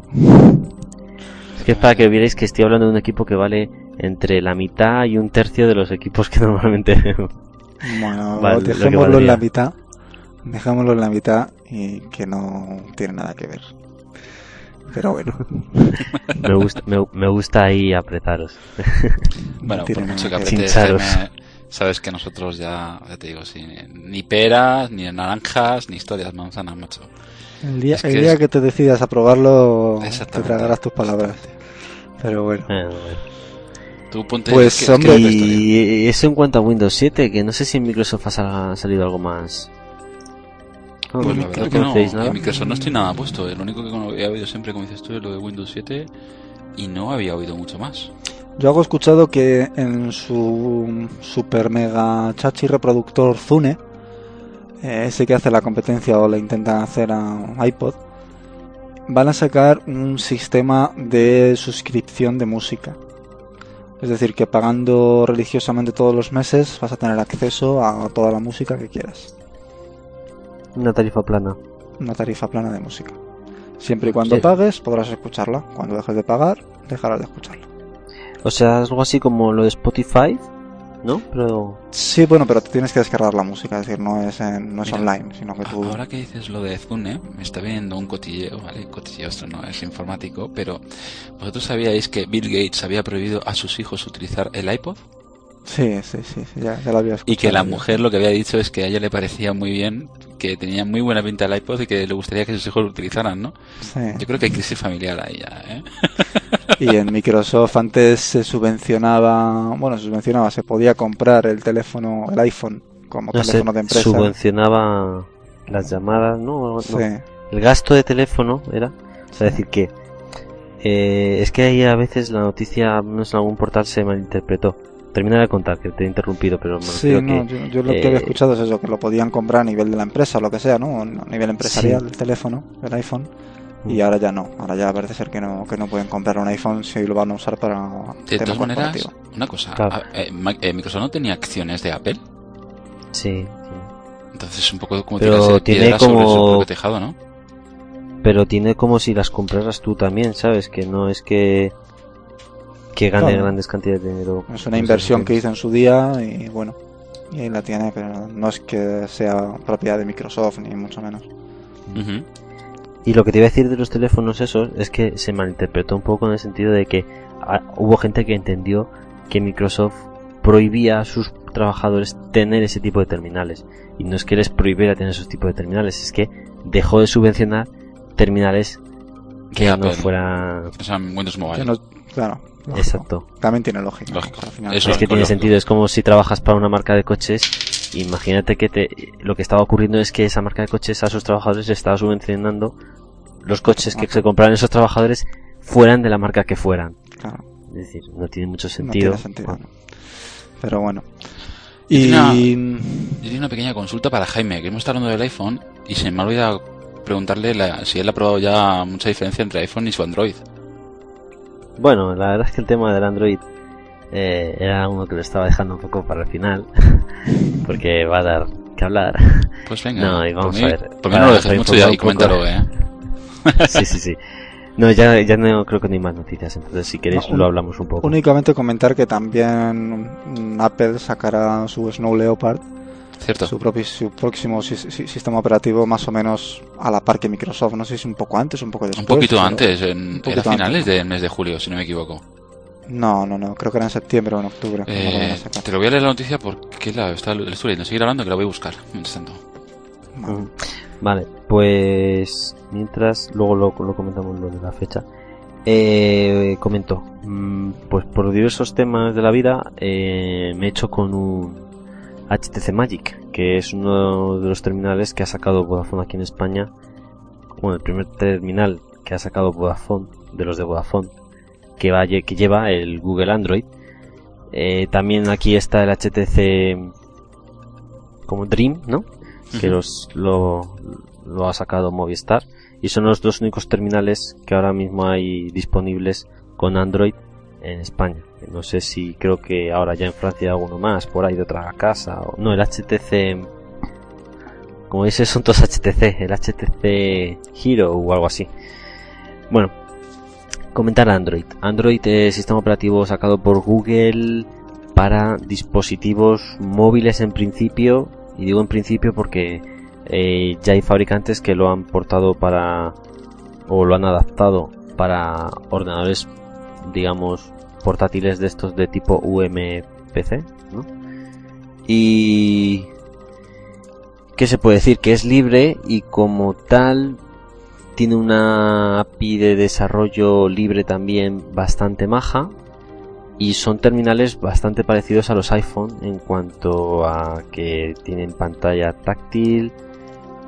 Es que es para que vierais que estoy hablando de un equipo que vale entre la mitad y un tercio de los equipos que normalmente Bueno, Vale, lo que dejémoslo en la mitad. Dejémoslo en la mitad y que no tiene nada que ver. Pero bueno, me gusta me, me gusta ahí apretaros Bueno, por mucho que. Jaime, sabes que nosotros ya, ya te digo, sí, ni peras, ni naranjas, ni historias manzanas, macho. el día, Es el que día es- que te decidas a probarlo, te tragarás tus palabras. Pero bueno, Eh, bueno. Tú ponte... Pues, es que- es hombre, es y eso en cuanto a Windows 7 que no sé si en Microsoft ha salido algo más Pues la ¿No verdad que no, nada? en Microsoft no estoy nada puesto. Lo único que había oído siempre, como dices tú, es lo de Windows 7 y no había oído mucho más. yo hago escuchado que en su super mega chachi reproductor Zune, eh, ese que hace la competencia o le intentan hacer a iPod, van a sacar un sistema de suscripción de música. Es decir, que pagando religiosamente todos los meses vas a tener acceso a toda la música que quieras. Una tarifa plana Una tarifa plana de música. Siempre y cuando Sí. pagues podrás escucharla. Cuando dejes de pagar, dejarás de escucharla. o sea algo así como lo de Spotify ¿no? pero Sí, bueno, pero te tienes que descargar la música, es decir, no es, en- no es Mira, online, sino que tú... Ahora que dices lo de Zune, me está viendo un cotilleo, ¿vale? Cotilleo, esto no es informático, pero ¿vosotros sabíais que Bill Gates había prohibido a sus hijos utilizar el iPod? Sí, sí, sí, sí, ya, ya lo había escuchado. Y que la mujer lo que había dicho es que a ella le parecía muy bien, que tenía muy buena pinta el iPod y que le gustaría que sus hijos lo utilizaran, ¿no? Sí. Yo creo que hay crisis familiar ahí ya, ¿eh? Y en Microsoft antes se subvencionaba, bueno, se subvencionaba, se podía comprar el teléfono, el iPhone, como no sé, teléfono de empresa. subvencionaba las llamadas ¿no? No. Sí, el gasto de teléfono era o sea decir que eh, es que ahí a veces la noticia no en algún portal se malinterpretó termina de contar que te he interrumpido pero me sí, no, que yo, yo lo que eh, había escuchado es eso, que lo podían comprar a nivel de la empresa o lo que sea, ¿no? A nivel empresarial, Sí. el teléfono, el iPhone. Y Mm. ahora ya no, ahora ya parece ser que no, que no pueden comprar un iPhone si lo van a usar para De todas maneras, una cosa, Claro. a- eh, eh, Microsoft no tenía acciones de Apple, sí, sí. entonces es un poco como Pero tiene piedras sobre su como- propio tejado, ¿no? pero tiene como si las compraras tú también sabes que no es que que gane Claro. grandes cantidades de dinero Es una inversión que hizo en su día y bueno, y ahí la tiene, pero no es que sea propiedad de Microsoft ni mucho menos. Y lo que te iba a decir de los teléfonos esos es que se malinterpretó un poco en el sentido de que ah, hubo gente que entendió que Microsoft prohibía a sus trabajadores tener ese tipo de terminales. Y no es que les prohibiera tener esos tipos de terminales, es que dejó de subvencionar terminales que no fueran... o sea, Windows Mobile. Que no- claro, lógico. Exacto. También tiene lógica. Al final- es que tiene lógico. sentido, es como si trabajas para una marca de coches. Imagínate que te, lo que estaba ocurriendo es que esa marca de coches a sus trabajadores estaba subvencionando los coches que Ajá. se compraban esos trabajadores fueran de la marca que fueran. Claro, Es decir, no tiene mucho no sentido. tiene sentido. ¿no? Pero bueno. Y. Yo tenía una pequeña consulta para Jaime, que hemos estado hablando del iPhone y se me ha olvidado preguntarle la- si él ha probado ya mucha diferencia entre iPhone y su Android. Bueno, la verdad es que el tema del Android eh, era uno que lo estaba dejando un poco para el final, porque va a dar que hablar. Pues venga, No, y vamos por mí, a ver. por mí no lo dejes mucho ya y coméntalo, poco. ¿eh? sí, sí, sí. No, ya, ya no creo que no hay más noticias, entonces si queréis No, lo hablamos un poco. Únicamente comentar que también Apple sacará su Snow Leopard, Cierto. su, propio, su próximo si- si- sistema operativo más o menos a la par que Microsoft. No sé si un poco antes o un poco después. Un poquito pero- antes, en, un era poquito finales antes. del mes de julio, si no me equivoco. No, no, no, creo que era en septiembre o en octubre. lo Eh, te lo voy a leer la noticia porque la, está, la estoy leyendo. Seguir hablando que la voy a buscar. Mientras tanto. Vale. Ujú. Vale, pues mientras luego lo, lo comentamos lo de la fecha. Eh, comento, mm, pues por diversos temas de la vida eh, me he hecho con un HTC Magic, que es uno de los terminales que ha sacado Vodafone aquí en España. Bueno, el primer terminal que ha sacado Vodafone, de los de Vodafone, que, va, que lleva el Google Android. Eh, también aquí está el HTC como Dream, ¿no? que los, lo, lo ha sacado Movistar y son los dos únicos terminales que ahora mismo hay disponibles con Android en España. No sé si creo que ahora ya en Francia alguno más por ahí de otra casa. O, no, el HTC. Como dices, son todos HTC. El HTC Hero o algo así. Bueno, comentar Android. Android es sistema operativo sacado por Google para dispositivos móviles en principio. Y digo en principio porque eh, ya hay fabricantes que lo han portado para o lo han adaptado para ordenadores digamos portátiles de estos de tipo UMPC y qué se puede decir que es libre y como tal tiene una API de desarrollo libre también bastante maja y son terminales bastante parecidos a los iPhone en cuanto a que tienen pantalla táctil,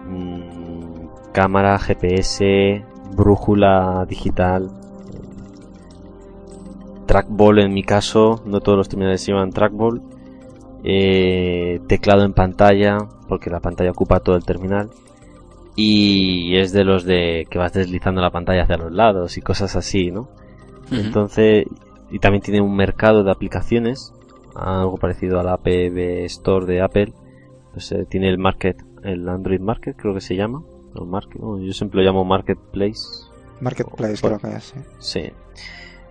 mmm, cámara, GPS, brújula digital, trackball en mi caso, no todos los terminales llevan trackball, eh, teclado en pantalla, porque la pantalla ocupa todo el terminal, y es de los de que vas deslizando la pantalla hacia los lados y cosas así, ¿no? Entonces, y también tiene un mercado de aplicaciones, algo parecido al App Store de Apple. Pues, eh, tiene el Market, el Android Market, creo que se llama. o Market, oh, yo siempre lo llamo Marketplace. Marketplace, Por- creo que es. sí. Sí.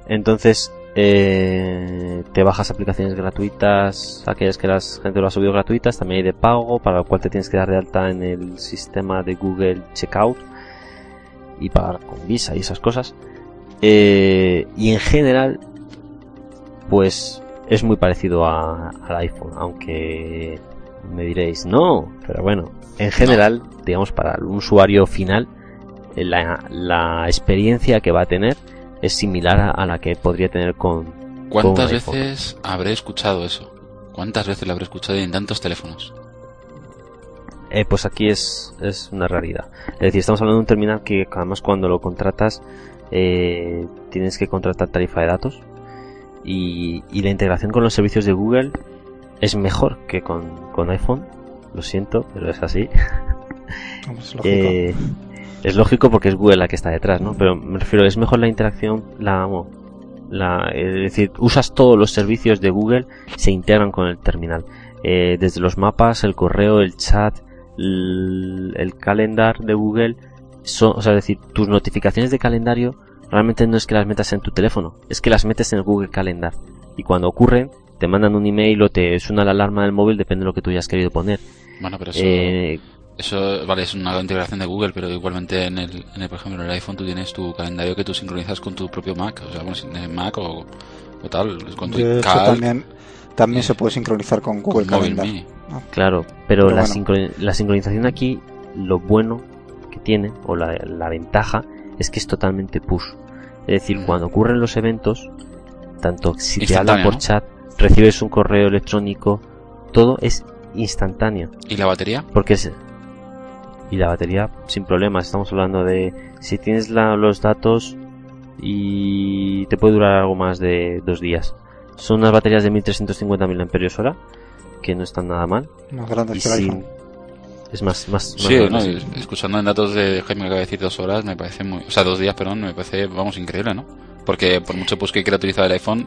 Entonces, eh, te bajas aplicaciones gratuitas, aquellas que la gente lo ha subido gratuitas, también hay de pago, para lo cual te tienes que dar de alta en el sistema de Google Checkout y pagar con Visa y esas cosas. Eh, y en general, pues es muy parecido al iPhone, aunque me diréis no, pero bueno, en general, digamos, para el usuario final, eh, la, la experiencia que va a tener es similar a, la que podría tener con, ¿Cuántas con iPhone. veces habré escuchado eso? ¿Cuántas veces lo habré escuchado en tantos teléfonos? Eh, pues aquí es, es una realidad. Es decir, estamos hablando de un terminal que además cuando lo contratas eh, tienes que contratar tarifa de datos y, y la integración con los servicios de Google es mejor que con, con iPhone. Lo siento, pero es así. Es lógico. Eh, es lógico porque es Google la que está detrás, ¿no? Pero me refiero, es mejor la interacción, la, es decir, usas todos los servicios de Google, se integran con el terminal. Eh, desde los mapas, el correo, el chat, el, el calendar de Google, son, o sea, es decir, tus notificaciones de calendario realmente no es que las metas en tu teléfono, es que las metes en el Google Calendar. Y cuando ocurren, te mandan un email o te suena la alarma del móvil, depende de lo que tú hayas querido poner. Bueno, pero eso, Eh, eso vale, es una integración de Google, pero igualmente en el, en el, por ejemplo, en el iPhone tú tienes tu calendario que tú sincronizas con tu propio Mac, o sea, bueno, si tienes Mac o, o tal, con tu Calc, también, también eh, se puede sincronizar con Google con Móvil Calendar. Mini. Claro, pero, Pero la, bueno. sincro- la sincronización aquí, lo bueno que tiene, o la, la ventaja, es que es totalmente push. Es decir, Mm. cuando ocurren los eventos, tanto si te hablan por ¿no? chat, recibes un correo electrónico, todo es instantáneo. ¿Y la batería? Porque es... Y la batería, sin problemas, estamos hablando de... Si tienes la- los datos y te puede durar algo más de dos días. Son unas baterías de 1350 mAh que no están nada mal. Más grandes Y que el sin- iPhone. Es más, más, más Sí, no, escuchando en datos de Jaime que acaba de decir dos horas, me parece muy. O sea, dos días, perdón, me parece, vamos, increíble, ¿no? Porque por mucho pues que quiera utilizar el iPhone,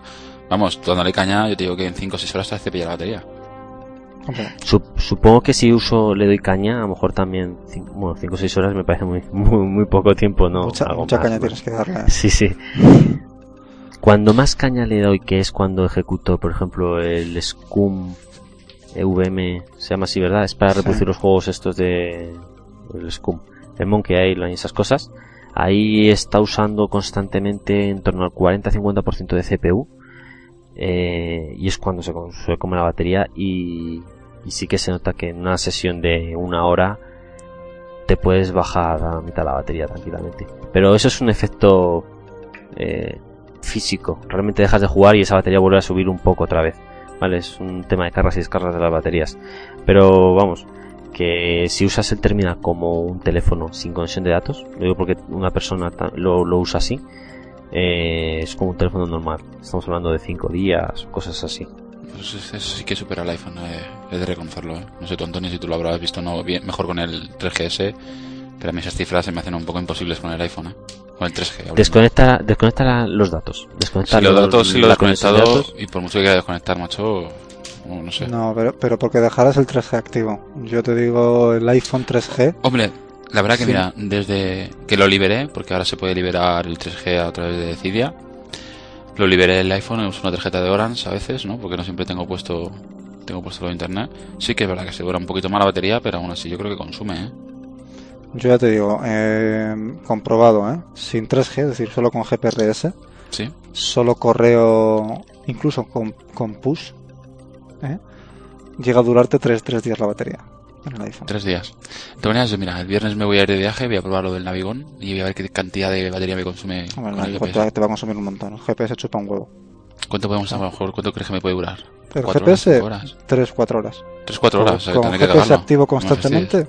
vamos, tú dándole caña, yo te digo que en 5 o 6 horas te hace pillar la batería. Supongo que si uso, le doy caña, a lo mejor también, bueno, 5 o 6 horas me parece muy, muy, muy poco tiempo, ¿no? mucha, Algo mucha más, caña tienes que darle. Sí, sí. Cuando más caña le doy, que es cuando ejecuto, por ejemplo, el Scum EVM, se llama así, ¿verdad? Es para Sí. reproducir los juegos estos de el Scum, el Monkey Island y esas cosas. Ahí está usando constantemente en torno al 40-50% de CPU. eh, y es cuando se, se come la batería y, y sí que se nota que en una sesión de una hora te puedes bajar a la mitad la batería tranquilamente. Pero eso es un efecto eh, físico. Realmente dejas de jugar y esa batería vuelve a subir un poco otra vez. Vale, es un tema de cargas y descargas de las baterías. Pero vamos, que si usas el terminal como un teléfono sin conexión de datos, lo digo porque una persona lo, lo usa así, eh, es como un teléfono normal. Estamos hablando de 5 días, cosas así. Pues eso, eso sí que supera el iPhone, eh, he de reconocerlo. ¿eh? No sé tú, Antonio, si tú lo habrás visto no bien, mejor con el 3GS, pero a mí esas cifras se me hacen un poco imposibles con el iPhone, ¿eh? Con el 3G. hablando. Desconecta, desconecta la- los datos. Desconecta Si los datos sí lo he desconectado, datos. y por mucho que quiera desconectar, macho, no, no sé. No, pero, pero porque dejarás el 3G activo. Yo te digo el iPhone 3G. Hombre, la verdad que Sí. mira, desde que lo liberé, porque ahora se puede liberar el 3G a través de Cydia, lo liberé el iPhone, uso una tarjeta de Orange a veces, ¿no? Porque no siempre tengo puesto tengo puesto lo de internet. Sí que es verdad que se dura un poquito más la batería, pero aún así yo creo que consume, ¿eh? Yo ya te digo, eh, comprobado, ¿eh? Sin 3G, es decir, solo con GPRS, Sí. solo correo, incluso con, con push, ¿eh? llega a durarte 3, días la batería en el iPhone. Tres días. De todas maneras, mira, el viernes me voy a ir de viaje, voy a probar lo del Navigón y voy a ver qué cantidad de batería me consume Hombre, con el no, GPS. te, te va a consumir un montón. El GPS chupa un huevo. ¿Cuánto podemos, a lo mejor, cuánto crees que me puede durar? El ¿Cuatro GPS, horas? ¿Cinco horas? 3, 4 horas. ¿Tres, cuatro horas? O sea, que con tendré que GPS activo constantemente.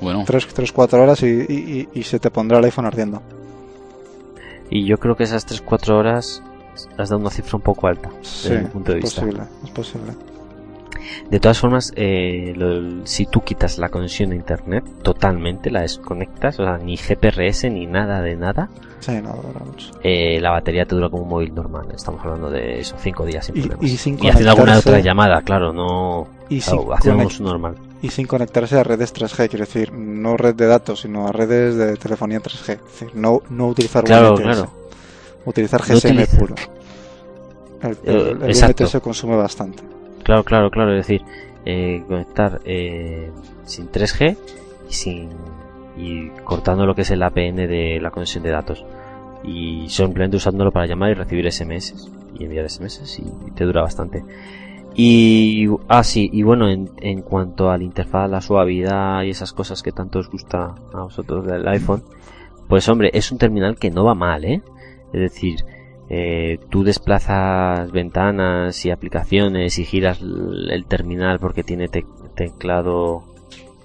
Bueno, 3, 4 horas y, y- y- y se te pondrá el iPhone ardiendo. Y yo creo que esas 3-4 horas has dado una cifra un poco alta Sí, desde mi punto de es vista. posible, es posible. De todas formas, eh, lo- si tú quitas la conexión a internet totalmente, la desconectas, o sea, ni GPRS ni nada de nada, Sí, no, eh, la batería te dura como un móvil normal. Estamos hablando de eso, 5 días sin Y- problemas. y sin haciendo alguna otra llamada, claro, no Y claro, sin, uso normal. y sin conectarse a redes 3G, quiero decir, no red de datos, sino a redes de telefonía 3G. Es decir, no, no utilizar Claro, claro. utilizar GSM utiliza- puro. El, el, Eh, el exacto. UMTS consume bastante. Claro, claro, claro. Es decir, eh, conectar eh, sin 3G y sin y cortando lo que es el APN de la conexión de datos y simplemente usándolo para llamar y recibir SMS y enviar SMS y te dura bastante. Y ah sí, y bueno, en, en cuanto a la interfaz, la suavidad y esas cosas que tanto os gusta a vosotros del iPhone, pues hombre, es un terminal que no va mal, ¿eh? Es decir, eh, tú desplazas ventanas y aplicaciones y giras el terminal porque tiene te- teclado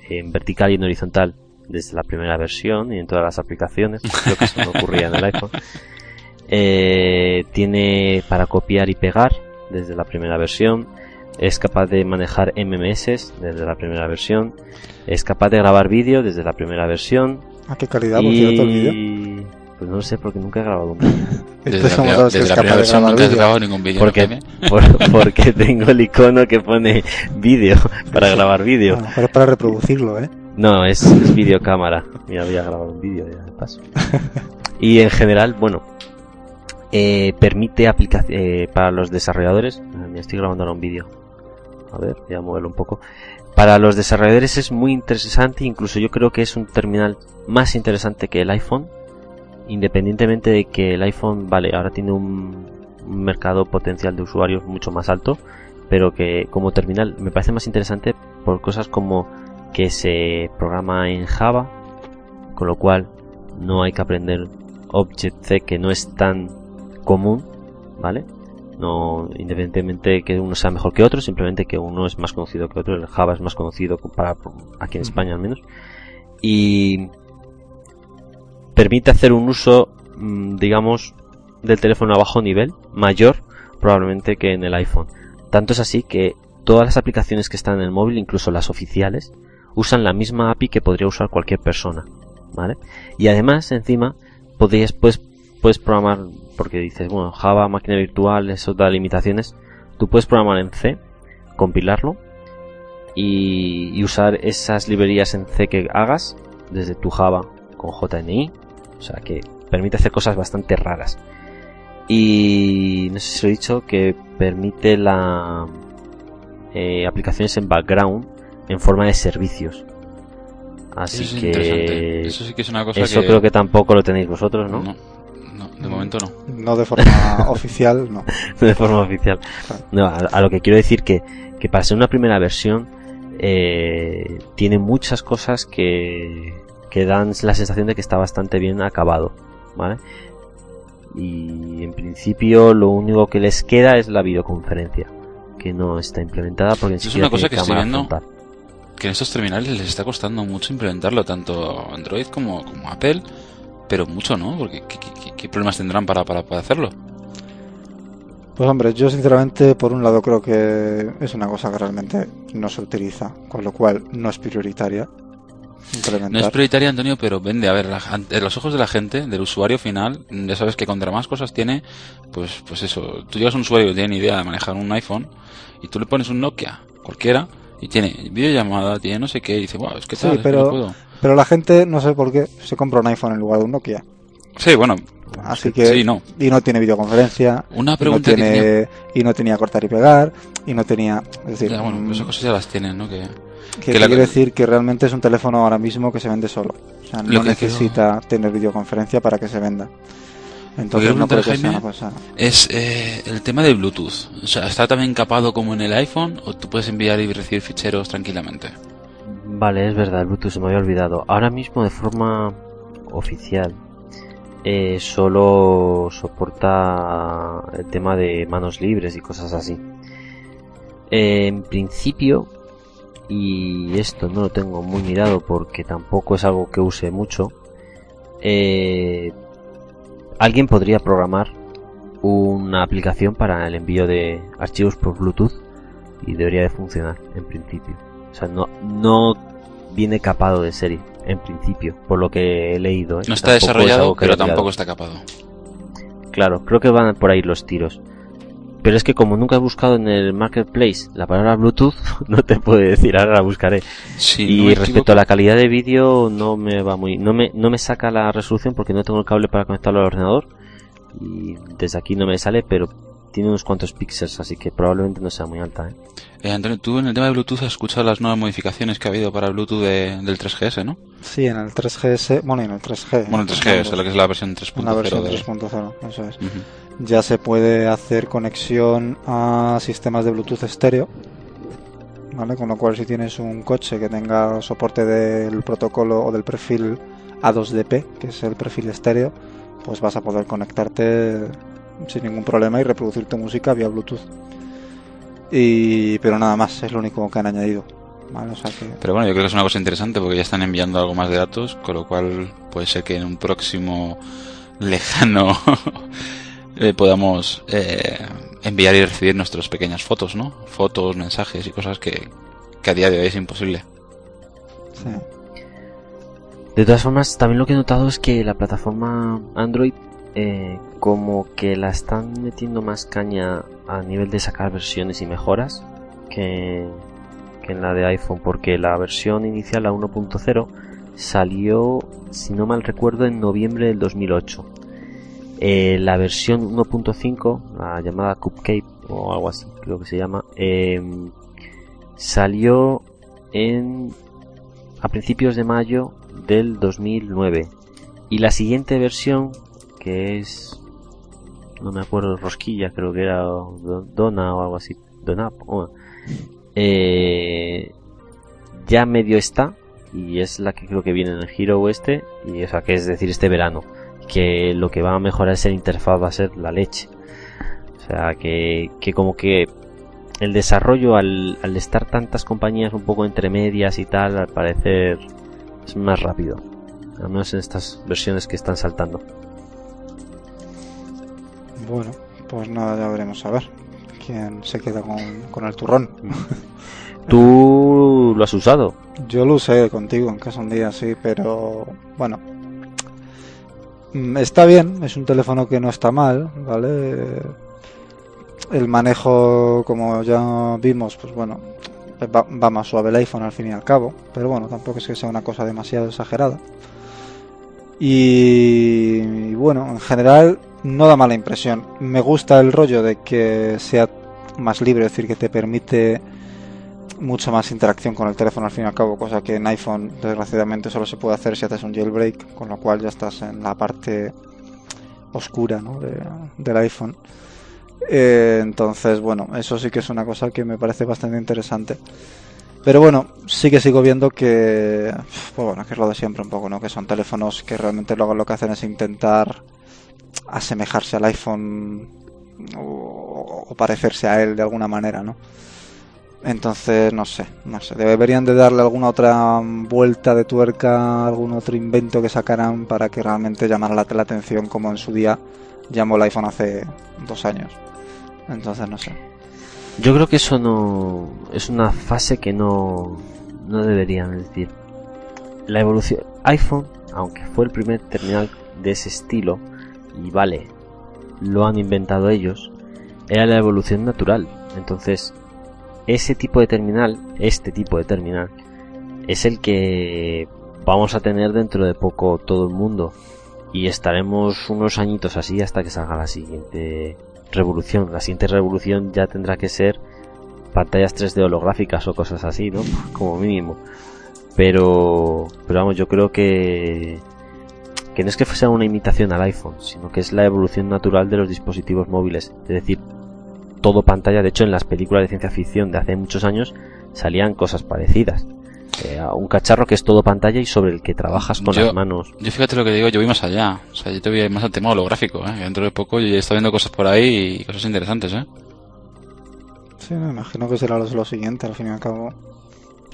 en vertical y en horizontal desde la primera versión y en todas las aplicaciones, creo que eso no ocurría en el iPhone. Eh, tiene para copiar y pegar desde la primera versión, es capaz de manejar MMS desde la primera versión, es capaz de grabar vídeo desde la primera versión ¿A qué calidad, por cierto, el vídeo? Pues no lo sé porque nunca he grabado un desde la, somos los desde la primera versión nunca has grabado ningún vídeo. Porque, ¿no, Jaime? por- porque tengo el icono que pone vídeo para grabar vídeo. A lo mejor es para reproducirlo, ¿eh? No, es, es videocámara. Ya había grabado un vídeo ya de paso. Y en general, bueno, eh, permite aplicar para los desarrolladores. ah, Me estoy grabando ahora un vídeo. A ver, voy a moverlo un poco. Para los desarrolladores es muy interesante, incluso yo creo que es un terminal más interesante que el iPhone, independientemente de que el iPhone, vale, ahora tiene un, un mercado potencial de usuarios mucho más alto, pero que como terminal me parece más interesante por cosas como que se programa en Java, con lo cual no hay que aprender Object-C que no es tan común, ¿vale? No, independientemente que uno sea mejor que otro, simplemente que uno es más conocido que otro, el Java es más conocido para aquí en. España al menos. Y permite hacer un uso mm, digamos, del teléfono a bajo nivel, mayor probablemente que en el iPhone. Tanto es así que todas las aplicaciones que están en el móvil, incluso las oficiales, usan la misma API que podría usar cualquier persona, ¿vale? Y además, encima, podrías, pues, puedes programar, porque dices, bueno, Java, máquina virtual, eso da limitaciones, tú puedes programar en C, compilarlo, y, y usar esas librerías en C que hagas desde tu Java con JNI, o sea que permite hacer cosas bastante raras. Y no sé si os he dicho que permite la eh, aplicaciones en background en forma de servicios. Así Eso es que. Eso sí que es una cosa eso que... creo que tampoco lo tenéis vosotros, ¿no? No, no, de momento no. No de forma oficial, no. de forma oficial. No, a, a lo que quiero decir que, que para ser una primera versión eh, tiene muchas cosas que, que dan la sensación de que está bastante bien acabado, ¿vale? Y en principio lo único que les queda es la videoconferencia, que no está implementada porque es una cosa que estoy viendo. frontal. Que en estos terminales les está costando mucho implementarlo, tanto Android como, como Apple, pero mucho, ¿no? Porque ¿qué, qué- problemas tendrán para, para, para hacerlo? Pues hombre, yo sinceramente por un lado creo que es una cosa que realmente no se utiliza, con lo cual no es prioritaria. No es prioritaria, Antonio, pero vende. A ver, la- ante los ojos de la gente, del usuario final, ya sabes que contra más cosas tiene, pues, pues eso. Tú llegas a un usuario que tiene ni idea de manejar un iPhone y tú le pones un Nokia, cualquiera, y tiene videollamada, tiene no sé qué, y dice, wow, es que Sí, tal, es que pero- no puedo. Pero la gente, no sé por qué, se compra un iPhone en lugar de un Nokia. Sí, bueno, Así que sí, no. y no tiene videoconferencia, Una y no pregunta que tenía. tiene y no tenía cortar y pegar y no tenía, es decir, Ya, bueno, pues esas cosas ya las tienen, ¿no? Que... que, que la- quiere decir que realmente es un teléfono ahora mismo que se vende solo. O sea, no necesita tener videoconferencia para que se venda. Entonces no creo que sea Jaime, una cosa. Es eh, el tema de Bluetooth. O sea, ¿está también capado como en el iPhone o tú puedes enviar y recibir ficheros tranquilamente? Vale, es verdad, el Bluetooth se me había olvidado. Ahora mismo de forma oficial eh, solo soporta el tema de manos libres y cosas así. Eh, en principio, y esto no lo tengo muy mirado porque tampoco es algo que use mucho, eh, alguien podría programar una aplicación para el envío de archivos por Bluetooth y debería de funcionar en principio. O sea, no, no viene capado de serie, en principio, por lo que he leído. ¿eh? No está Tampoco desarrollado, pero tampoco está capado. Claro, creo que van por ahí los tiros. Pero es que como nunca he buscado en el marketplace la palabra Bluetooth, no te puedo decir, ahora la buscaré. Y no respecto equivoco- a la calidad de vídeo, no me va muy, no me, no me saca la resolución porque no tengo el cable para conectarlo al ordenador. Y desde aquí no me sale, pero tiene unos cuantos píxeles, así que probablemente no sea muy alta, ¿eh? Eh, Antonio, tú en el tema de Bluetooth has escuchado las nuevas modificaciones que ha habido para Bluetooth de- del 3GS, ¿no? Sí, en el 3GS, bueno, en el 3G. Bueno, el 3G, es lo que es la versión En 3.0 la versión de... 3.0, eso es. Ujú. Ya se puede hacer conexión a sistemas de Bluetooth estéreo. ¿Vale? Con lo cual, si tienes un coche que tenga soporte del protocolo o del perfil A2DP, que es el perfil estéreo, pues vas a poder conectarte sin ningún problema y reproducir tu música vía Bluetooth. Y, pero nada más, es lo único que han añadido. ¿Vale? Pero bueno, yo creo que es una cosa interesante porque ya están enviando algo más de datos, con lo cual puede ser que en un próximo lejano eh, podamos eh, enviar y recibir nuestras pequeñas fotos, ¿no? Fotos, mensajes y cosas que, que a día de hoy es imposible. sí. De todas formas, también lo que he notado es que la plataforma Android eh, como que la están metiendo más caña a nivel de sacar versiones y mejoras que, que en la de iPhone, porque la versión inicial, la 1.0, salió, si no mal recuerdo, en noviembre del 2008. Eh, la versión 1.5, la llamada Cupcake o algo así, creo que se llama, em, salió en a principios de mayo del 2009 y la siguiente versión que es no me acuerdo rosquilla creo que era Dona o algo así Dona o- eh, ya medio está y es la que creo que viene en el giro este y o sea que es decir este verano que lo que va a mejorar es el interfaz va a ser la leche o sea que, que como que el desarrollo al, al estar tantas compañías un poco entre medias y tal al parecer es más rápido al menos en estas versiones que están saltando Bueno, pues nada, ya veremos a ver quién se queda con, con el turrón. ¿Tú lo has usado? Yo lo usé contigo en casa un día, sí, pero bueno. Mm, Está bien, es un teléfono que no está mal, ¿vale? El manejo, como ya vimos, pues bueno, va, más suave el iPhone al fin y al cabo, pero bueno, tampoco es que sea una cosa demasiado exagerada. Y, y bueno, en general no da mala impresión. Me gusta el rollo de que sea más libre, es decir, que te permite mucha más interacción con el teléfono al fin y al cabo, cosa que en iPhone desgraciadamente solo se puede hacer si haces un jailbreak, con lo cual ya estás en la parte oscura ¿no? de- del iPhone. Eh, entonces, bueno, eso sí que es una cosa que me parece bastante interesante. Pero bueno, sí que sigo viendo que, pues bueno, que es lo de siempre un poco, ¿no? Que son teléfonos que realmente luego lo que hacen es intentar asemejarse al iPhone o, o parecerse a él de alguna manera, ¿no? Entonces, no sé, no sé. Deberían de darle alguna otra vuelta de tuerca, algún otro invento que sacaran para que realmente llamara la, atención como en su día llamó el iPhone hace dos años. Entonces, no sé. Yo creo que eso no es una fase que no, no deberían decir. La evolución iPhone, aunque fue el primer terminal de ese estilo y vale, lo han inventado ellos, era la evolución natural. Entonces, ese tipo de terminal, este tipo de terminal, es el que vamos a tener dentro de poco todo el mundo y estaremos unos añitos así hasta que salga la siguiente revolución. La siguiente revolución ya tendrá que ser pantallas 3D holográficas o cosas así, ¿no? Como mínimo. Pero, pero vamos, yo creo que que no es que sea una imitación al iPhone, sino que es la evolución natural de los dispositivos móviles. Es decir, todo pantalla. De hecho, en las películas de ciencia ficción de hace muchos años salían cosas parecidas. Eh, a un cacharro que es todo pantalla y sobre el que trabajas con Yo- las manos. Yo fíjate lo que digo, yo voy más allá. O sea, yo te voy más al tema holográfico, ¿eh? Que Dentro de poco yo ya he estado viendo cosas por ahí y cosas interesantes, ¿eh? Sí, me imagino que será lo, lo siguiente, al fin y al cabo.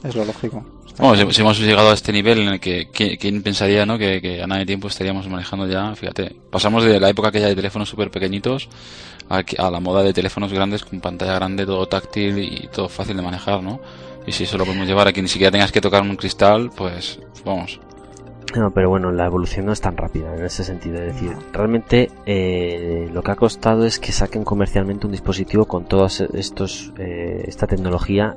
Es lo lógico. Claro. si, si hemos llegado a este nivel en el que, que- quién pensaría, ¿no? Que, que a nada de tiempo estaríamos manejando ya, fíjate. Pasamos de la época aquella de teléfonos súper pequeñitos a, la moda de teléfonos grandes con pantalla grande, todo táctil y todo fácil de manejar, ¿no? Y si eso lo podemos llevar a que ni siquiera tengas que tocar un cristal, pues vamos. No, pero bueno, la evolución no es tan rápida en ese sentido. Es decir, realmente eh, lo que ha costado es que saquen comercialmente un dispositivo con toda estos eh, esta tecnología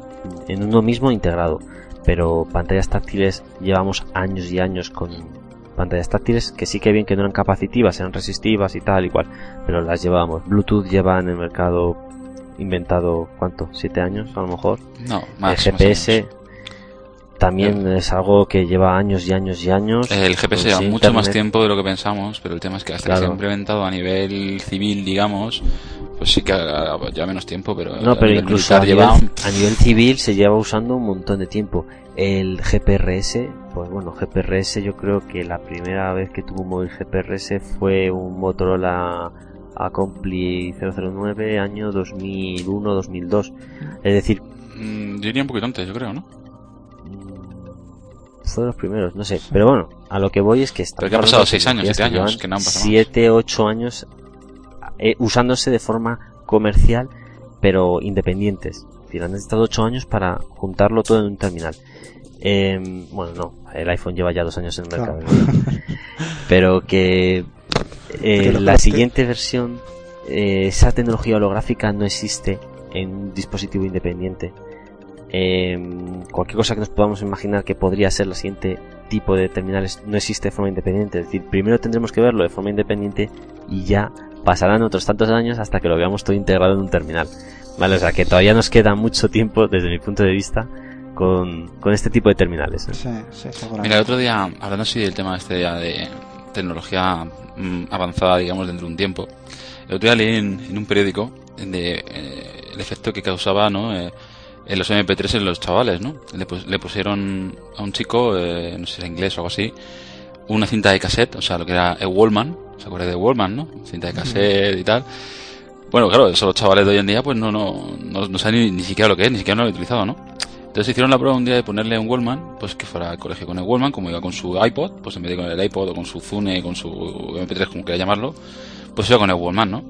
en uno mismo integrado. Pero pantallas táctiles llevamos años y años con pantallas táctiles que sí que bien que no eran capacitivas, eran resistivas y tal y cual, pero las llevábamos. Bluetooth lleva en el mercado inventado, ¿cuánto? ¿Siete años a lo mejor? No, más. el GPS también es algo que lleva años y años y años. El GPS Con lleva sí, mucho más tiempo de lo que pensamos, pero el tema es que hasta que se ha implementado a nivel civil, digamos, pues sí que lleva menos tiempo, pero No, pero incluso a nivel, lleva a nivel civil se lleva usando un montón de tiempo. El GPRS, pues bueno, GPRS yo creo que la primera vez que tuvo un móvil GPRS fue un Motorola Accompli 009 año 2001-2002. Es decir, Mm, yo diría un poquito antes, yo creo, ¿no? Fue de los primeros, no sé. Pero bueno, a lo que voy es que está Pero que han pasado seis años, siete años, que no han pasado más. 7, 8 años eh, usándose de forma comercial, pero independientes. Es decir, han estado 8 años para juntarlo todo en un terminal. Eh, bueno, no, el iPhone lleva ya dos años en el mercado. pero que eh, la siguiente versión, eh, esa tecnología holográfica no existe en un dispositivo independiente. Eh, cualquier cosa que nos podamos imaginar que podría ser la siguiente tipo de terminales no existe de forma independiente. Es decir, primero tendremos que verlo de forma independiente y ya pasarán otros tantos años hasta que lo veamos todo integrado en un terminal. Vale, o sea que todavía nos queda mucho tiempo desde mi punto de vista con, con este tipo de terminales. ¿eh? Sí, sí, seguramente. Mira, el otro día, hablando así del tema este ya de tecnología mm, avanzada, digamos, dentro de un tiempo, el otro día leí en, en un periódico de eh, el efecto que causaba, ¿no? Eh, en los MP3 en los chavales, ¿no? Le, pus- le pusieron a un chico, eh, no sé si era inglés o algo así, una cinta de cassette, o sea, lo que era el Wallman, ¿se acuerda de Wallman, no? Cinta de cassette y tal. Bueno, claro, eso los chavales de hoy en día pues no, no, no, no saben ni, ni siquiera lo que es, ni siquiera lo han utilizado, ¿no? Entonces hicieron la prueba un día de ponerle un Wallman, pues que fuera al colegio con el Wallman, como iba con su iPod, pues en vez de con el iPod o con su Zune, con su MP3, como quiera llamarlo, pues iba con el Wallman, ¿no?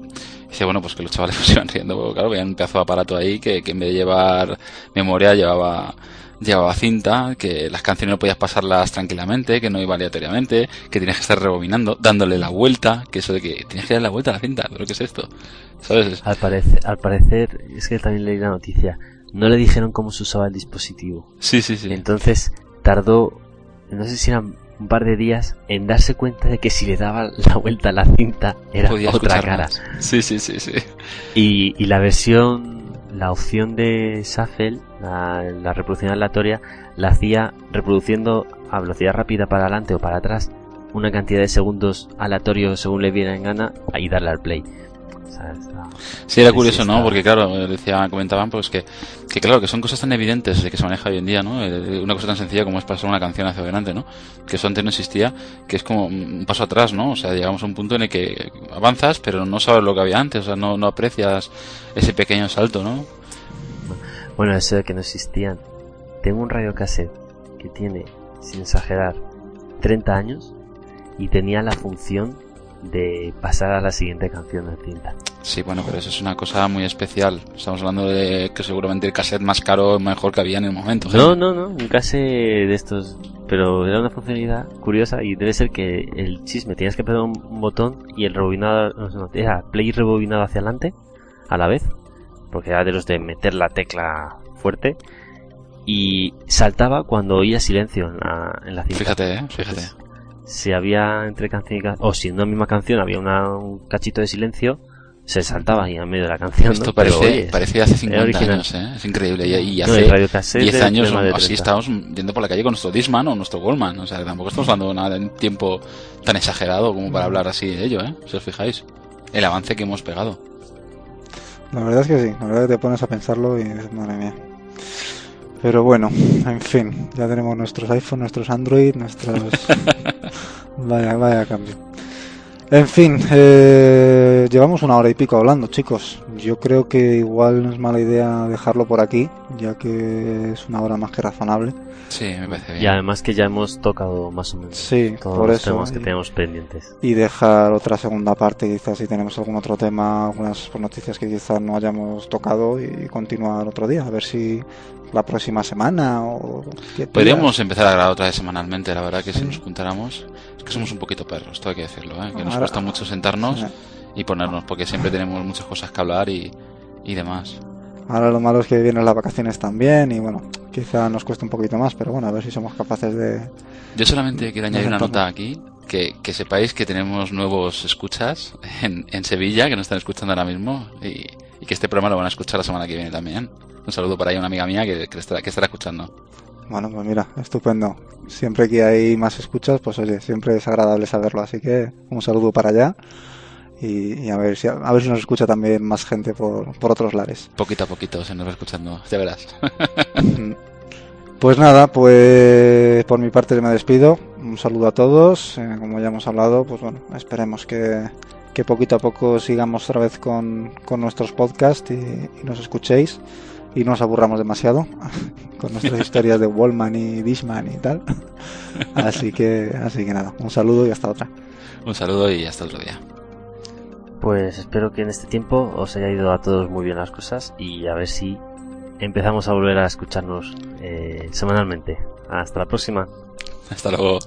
Dice, bueno, pues que los chavales pues iban riendo, porque, claro, había un pedazo de aparato ahí que, que en vez de llevar memoria llevaba llevaba cinta, que las canciones no podías pasarlas tranquilamente, que no iba aleatoriamente, que tenías que estar rebobinando, dándole la vuelta, que eso de que tienes que dar la vuelta a la cinta, pero ¿qué es esto? ¿Sabes? Al parecer, al parecer, es que también leí la noticia, no le dijeron cómo se usaba el dispositivo. Sí, sí, sí. Entonces tardó, no sé si eran un par de días, en darse cuenta de que si le daba la vuelta a la cinta era Podía otra cara. más. Sí, sí, sí, sí. Y, y la versión, la opción de Shuffle, la, la reproducción aleatoria, la hacía reproduciendo a velocidad rápida para adelante o para atrás una cantidad de segundos aleatorios según le viera en gana y darle al play. Está- Sí, era curioso, ¿no? Porque claro, decía, comentaban pues que, que claro, que son cosas tan evidentes de que se maneja hoy en día, ¿no? Eh, Una cosa tan sencilla como es pasar una canción hacia adelante, ¿no? Que eso antes no existía, que es como un paso atrás, ¿no? O sea, llegamos a un punto en el que avanzas, pero no sabes lo que había antes, o sea, no, no aprecias ese pequeño salto, ¿no? Bueno, eso de que no existían. Tengo un radiocassette que tiene, sin exagerar, 30 años y tenía la función de pasar a la siguiente canción de cinta. Sí, bueno, pero eso es una cosa muy especial. Estamos hablando de que seguramente el cassette más caro, mejor que había en el momento. ¿eh? No, no, no, un cassette de estos, pero era una funcionalidad curiosa y debe ser que el chisme tenías que apretar un, botón y el rebobinado, no, no, era play rebobinado hacia adelante a la vez, porque era de los de meter la tecla fuerte y saltaba cuando oía silencio en la, en la cinta. Fíjate, ¿eh? Fíjate. Si había entre canción y canción, o si en una misma canción había una- un cachito de silencio, se saltaba ahí en medio de la canción. Esto ¿no? parece, Pero, oye, parece hace 50 original. años, ¿eh? Es increíble. Y, y no, hace radiocassette 10 de- años de así 30. estábamos yendo por la calle con nuestro Disman o nuestro Goldman. O sea, tampoco estamos hablando nada de un tiempo tan exagerado como para hablar así de ello, ¿eh? Si os fijáis. El avance que hemos pegado. La verdad es que sí, la verdad es que te pones a pensarlo y dices, madre mía. Pero bueno, en fin, ya tenemos nuestros iPhone, nuestros Android, nuestros... vaya, vaya cambio. En fin, eh, llevamos una hora y pico hablando, chicos. Yo creo que igual no es mala idea dejarlo por aquí, ya que es una hora más que razonable. Sí, me parece bien. Y además que ya hemos tocado más o menos Sí, todos por los eso. temas que y- tenemos pendientes. y dejar otra segunda parte, quizás si tenemos algún otro tema, algunas noticias que quizás no hayamos tocado y continuar otro día, a ver si la próxima semana o... qué Podríamos empezar a grabar otra vez semanalmente, la verdad, que si nos juntáramos. Es que somos un poquito perros, esto hay que decirlo, ¿eh? Que nos Ahora- cuesta mucho sentarnos Sí. y ponernos, porque siempre tenemos muchas cosas que hablar y, y demás. Ahora lo malo es que vienen las vacaciones también y bueno, quizá nos cueste un poquito más, pero bueno, a ver si somos capaces de... Yo solamente quiero añadir una nota aquí, que, que sepáis que tenemos nuevos escuchas en, en Sevilla, que nos están escuchando ahora mismo, y, y que este programa lo van a escuchar la semana que viene también. Un saludo para ahí a una amiga mía que, que estará, que estará escuchando. Bueno, pues mira, estupendo. Siempre que hay más escuchas, pues oye, siempre es agradable saberlo, así que un saludo para allá y, y a ver si a ver si nos escucha también más gente por, por otros lares. Poquito a poquito se nos va escuchando, ya verás. Pues nada, pues por mi parte me despido. Un saludo a todos. Eh, como ya hemos hablado, pues bueno, esperemos que, que poquito a poco sigamos otra vez con, con nuestros podcasts y, y nos escuchéis y no nos aburramos demasiado con nuestras historias de Wallman y Dishman y tal. Así que, así que nada, un saludo y hasta otra. Un saludo y hasta otro día. Pues espero que en este tiempo os haya ido a todos muy bien las cosas y a ver si empezamos a volver a escucharnos eh, semanalmente. Hasta la próxima. Hasta luego.